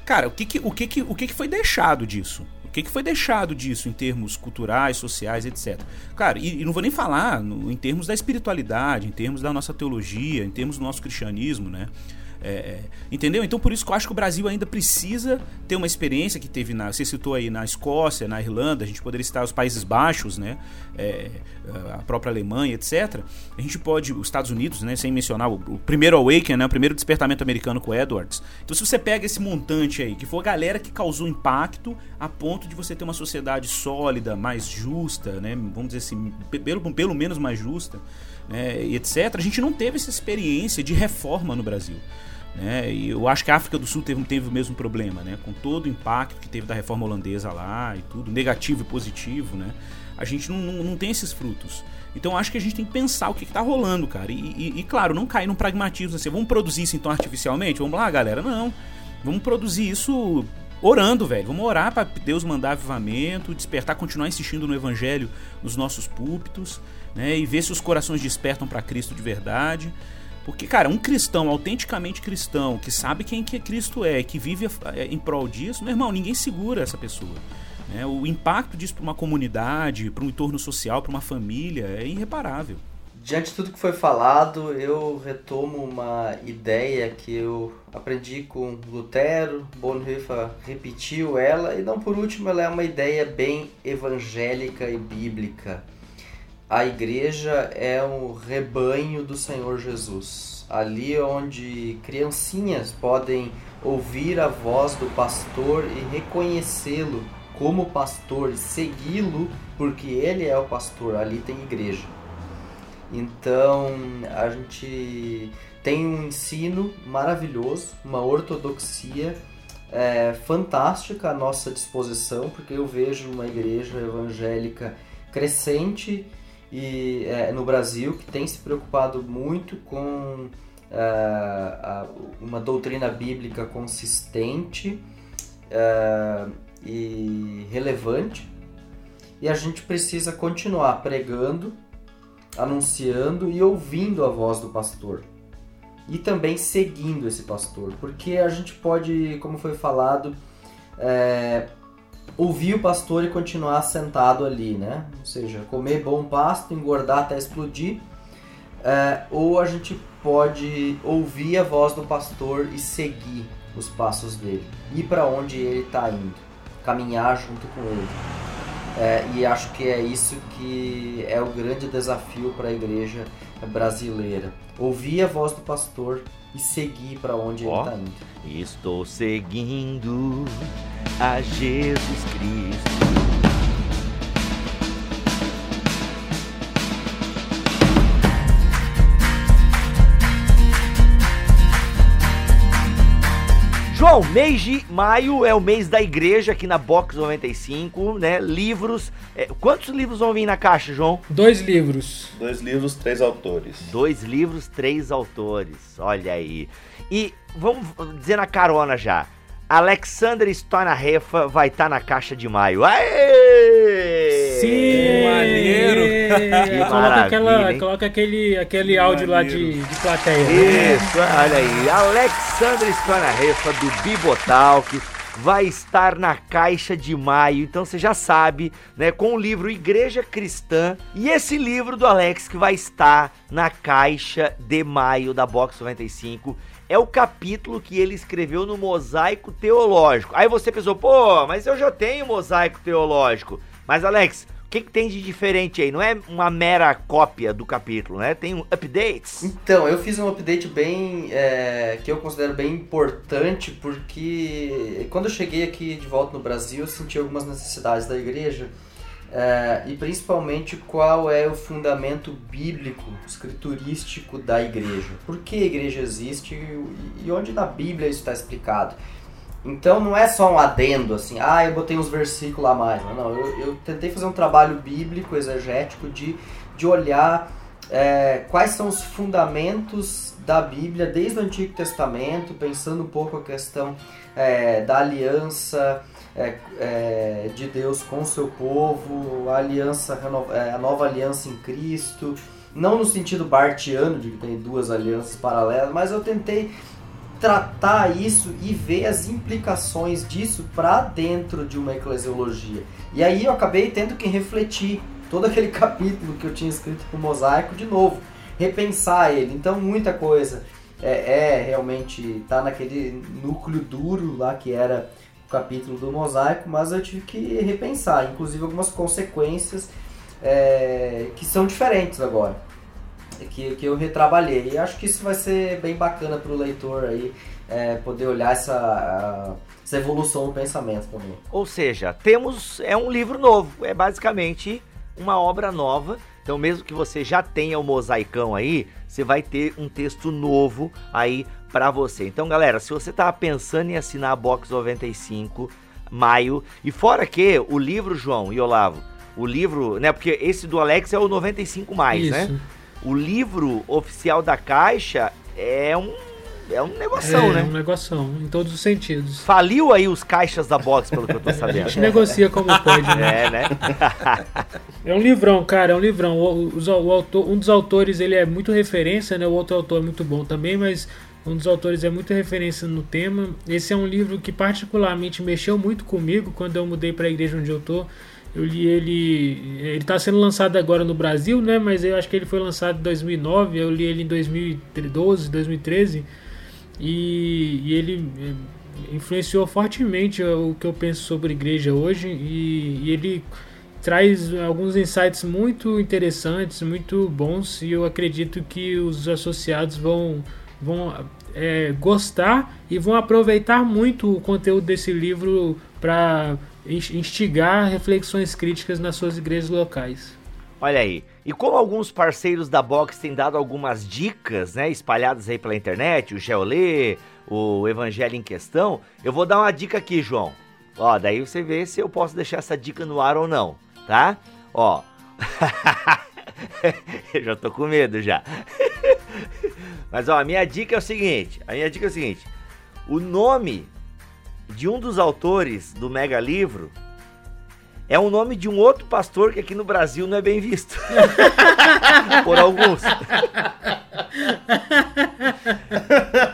Cara, o que que, o que, que, o que, que foi deixado disso? O que, que foi deixado disso em termos culturais, sociais, etc. Cara, e, e não vou nem falar no, em termos da espiritualidade, em termos da nossa teologia, em termos do nosso cristianismo, né? É, é, entendeu? Então por isso que eu acho que o Brasil ainda precisa ter uma experiência que teve na. Você citou aí na Escócia, na Irlanda, a gente poderia citar os Países Baixos, né? É, a própria Alemanha, etc. A gente pode, os Estados Unidos, né? Sem mencionar o, o primeiro Awaken, né? O primeiro despertamento americano com Edwards. Então se você pega esse montante aí, que foi a galera que causou impacto a ponto de você ter uma sociedade sólida, mais justa, né? Vamos dizer assim, pelo, pelo menos mais justa né, etc., a gente não teve essa experiência de reforma no Brasil. Né? E eu acho que a África do Sul teve, teve o mesmo problema, né? com todo o impacto que teve da reforma holandesa lá e tudo, negativo e positivo. Né? A gente não, não, não tem esses frutos. Então acho que a gente tem que pensar o que, está rolando, cara. E, e, e, claro, não cair num pragmatismo assim, vamos produzir isso então artificialmente? Vamos lá, galera. Não. Vamos produzir isso orando, velho. Vamos orar para Deus mandar avivamento, despertar, continuar insistindo no evangelho nos nossos púlpitos né? E ver se os corações despertam para Cristo de verdade. Porque, cara, um cristão, autenticamente cristão, que sabe quem que Cristo é, que vive é, em prol disso, meu irmão, ninguém segura essa pessoa. Né? O impacto disso para uma comunidade, para um entorno social, para uma família, é irreparável. Diante de tudo que foi falado, eu retomo uma ideia que eu aprendi com Lutero, Bonhoeffer repetiu ela, e não por último, ela é uma ideia bem evangélica e bíblica a igreja é um rebanho do Senhor Jesus. Ali onde criancinhas podem ouvir a voz do pastor e reconhecê-lo como pastor segui-lo porque ele é o pastor. Ali tem igreja. Então a gente tem um ensino maravilhoso, uma ortodoxia é, fantástica à nossa disposição, porque eu vejo uma igreja evangélica crescente e é, no Brasil que tem se preocupado muito com uh, uma doutrina bíblica consistente uh, e relevante e a gente precisa continuar pregando, anunciando e ouvindo a voz do pastor e também seguindo esse pastor, porque a gente pode, como foi falado, é, ouvir o pastor e continuar sentado ali, né? Ou seja, comer bom pasto, engordar até explodir. É, ou a gente pode ouvir a voz do pastor e seguir os passos dele, ir para onde ele está indo, caminhar junto com ele. É, e acho que é isso que é o grande desafio para a igreja brasileira: ouvir a voz do pastor e seguir para onde oh, ele está indo. Estou seguindo a Jesus Cristo. João, mês de maio é o mês da igreja aqui na Box 95, né? Livros. É, quantos livros vão vir na caixa, João? Dois livros. Dois livros, três autores. Dois livros, três autores. Olha aí. E vamos dizer na carona já. Alexander Stonarefa vai estar tá na caixa de maio. Aê! Sim! Maneiro! [laughs] coloca, aquela, coloca aquele, aquele áudio lá de, de plateia. Né? Isso, né? olha aí. Alexander Stonarefa do Bibotalk vai estar na caixa de maio. Então você já sabe, né, com o livro Igreja Cristã e esse livro do Alex que vai estar na caixa de maio da Box 95 é o capítulo que ele escreveu no Mosaico Teológico. Aí você pensou, pô, mas eu já tenho Mosaico Teológico. Mas Alex, o que, que, tem de diferente aí? Não é uma mera cópia do capítulo, né? Tem um updates. Então, eu fiz um update bem. É, que eu considero bem importante, porque quando eu cheguei aqui de volta no Brasil, eu senti algumas necessidades da igreja é, e principalmente qual é o fundamento bíblico, escriturístico da igreja. Por que a igreja existe e onde na Bíblia isso está explicado. Então não é só um adendo assim, ah, eu botei uns versículos a mais. Não, eu, eu tentei fazer um trabalho bíblico, exegético, de, de olhar é, quais são os fundamentos da Bíblia desde o Antigo Testamento, pensando um pouco a questão é, da aliança é, é, de Deus com o seu povo, a aliança, é, a nova aliança em Cristo, não no sentido bartiano de que tem duas alianças paralelas, mas eu tentei tratar isso e ver as implicações disso para dentro de uma eclesiologia. E aí eu acabei tendo que refletir todo aquele [laughs] capítulo que eu tinha escrito para o mosaico de novo, repensar ele. Então muita coisa é, é realmente tá naquele núcleo duro lá que era o capítulo do mosaico, mas eu tive que repensar, inclusive algumas consequências é, que são diferentes agora, que, que eu retrabalhei. E acho que isso vai ser bem bacana para o leitor aí é, poder olhar essa, essa evolução do pensamento também. Ou seja, temos é um livro novo, é basicamente uma obra nova. Então, mesmo que você já tenha o mosaicão aí, você vai ter um texto novo aí para você. Então, galera, se você tá pensando em assinar a Box 95 maio, e fora que o livro, João e Olavo, o livro, né, porque esse do Alex é o 95 mais, né? Isso. né? O livro oficial da Caixa é um é um negoção, é, né? É um negoção, em todos os sentidos. Faliu aí os caixas da box, pelo que eu tô sabendo. [laughs] A gente negocia como pode, né? É, né? é um livrão, cara, é um livrão. O, o, o, autor, um dos autores, ele é muito referência, né? O outro autor é muito bom também, mas um dos autores é muito referência no tema. Esse é um livro que particularmente mexeu muito comigo quando eu mudei para a igreja onde eu tô. Eu li ele. Ele está sendo lançado agora no Brasil, né? Mas eu acho que ele foi lançado em 2009. Eu li ele em 2012, 2013. E, e ele eh, influenciou fortemente o que eu penso sobre igreja hoje. E, e ele traz alguns insights muito interessantes, muito bons. E eu acredito que os associados vão, vão é, gostar e vão aproveitar muito o conteúdo desse livro para instigar reflexões críticas nas suas igrejas locais. Olha aí. E como alguns parceiros da Box têm dado algumas dicas, né, espalhadas aí pela internet, o Geolê, o Evangelho em Questão, eu vou dar uma dica aqui, João. Ó, daí você vê se eu posso deixar essa dica no ar ou não, tá? Ó. [laughs] eu já tô com medo já. [laughs] Mas ó, a minha dica é o seguinte, a minha dica é o seguinte. O nome de um dos autores do mega livro é o nome de um outro pastor que aqui no Brasil não é bem visto. [laughs] Por alguns.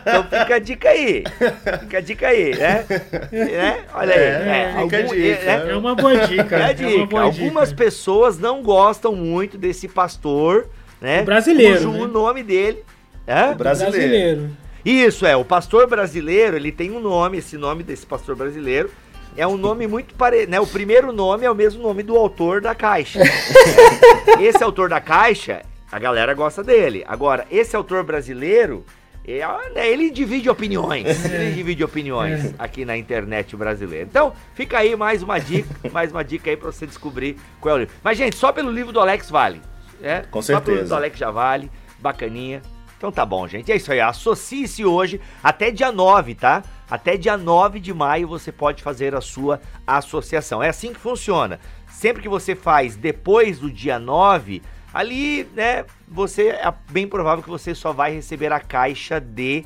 então fica a dica aí. Fica a dica aí, né? né? Olha aí. É, é, algum, dica, é, é, uma boa dica. É a dica. É Algumas dica. pessoas não gostam muito desse pastor, né? O brasileiro. Cujo né? o nome dele é? O brasileiro. brasileiro. Isso, é. O pastor brasileiro, ele tem um nome, esse nome desse pastor brasileiro. É um nome muito parecido, né? O primeiro nome é o mesmo nome do autor da caixa. [laughs] esse autor da caixa, a galera gosta dele. Agora, esse autor brasileiro, é, né, ele divide opiniões. É. Ele divide opiniões é. aqui na internet brasileira. Então, fica aí mais uma dica, mais uma dica aí para você descobrir qual é o livro. Mas, gente, só pelo livro do Alex vale. É? Com certeza. Só pelo livro do Alex já vale. Bacaninha. Então tá bom, gente. É isso aí. Associe-se hoje até dia 9, tá? Até dia 9 de maio você pode fazer a sua associação. É assim que funciona. Sempre que você faz depois do dia 9, ali, né, você é bem provável que você só vai receber a caixa de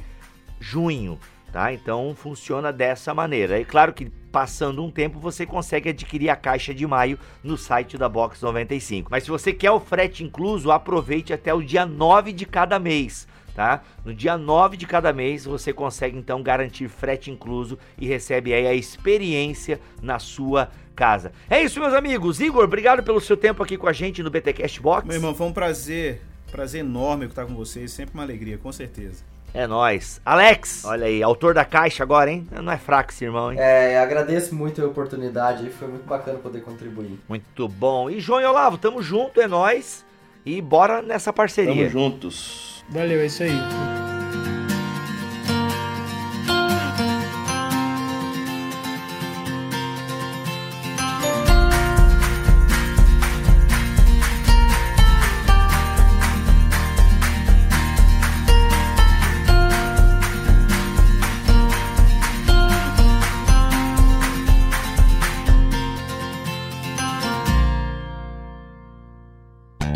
junho, tá? Então funciona dessa maneira. É claro que passando um tempo você consegue adquirir a caixa de maio no site da Box 95. Mas se você quer o frete incluso, aproveite até o dia 9 de cada mês. Tá? No dia 9 de cada mês você consegue então garantir frete incluso e recebe aí a experiência na sua casa. É isso, meus amigos. Igor, obrigado pelo seu tempo aqui com a gente no BTcast Box. Meu irmão, foi um prazer, prazer enorme estar com vocês, sempre uma alegria, com certeza. É nós. Alex, olha aí, autor da caixa agora, hein? Não é fraco esse irmão, hein? É, agradeço muito a oportunidade, foi muito bacana poder contribuir. Muito bom. E João e Olavo, tamo junto, é nós. E bora nessa parceria. Tamo juntos. Valeu, é isso aí.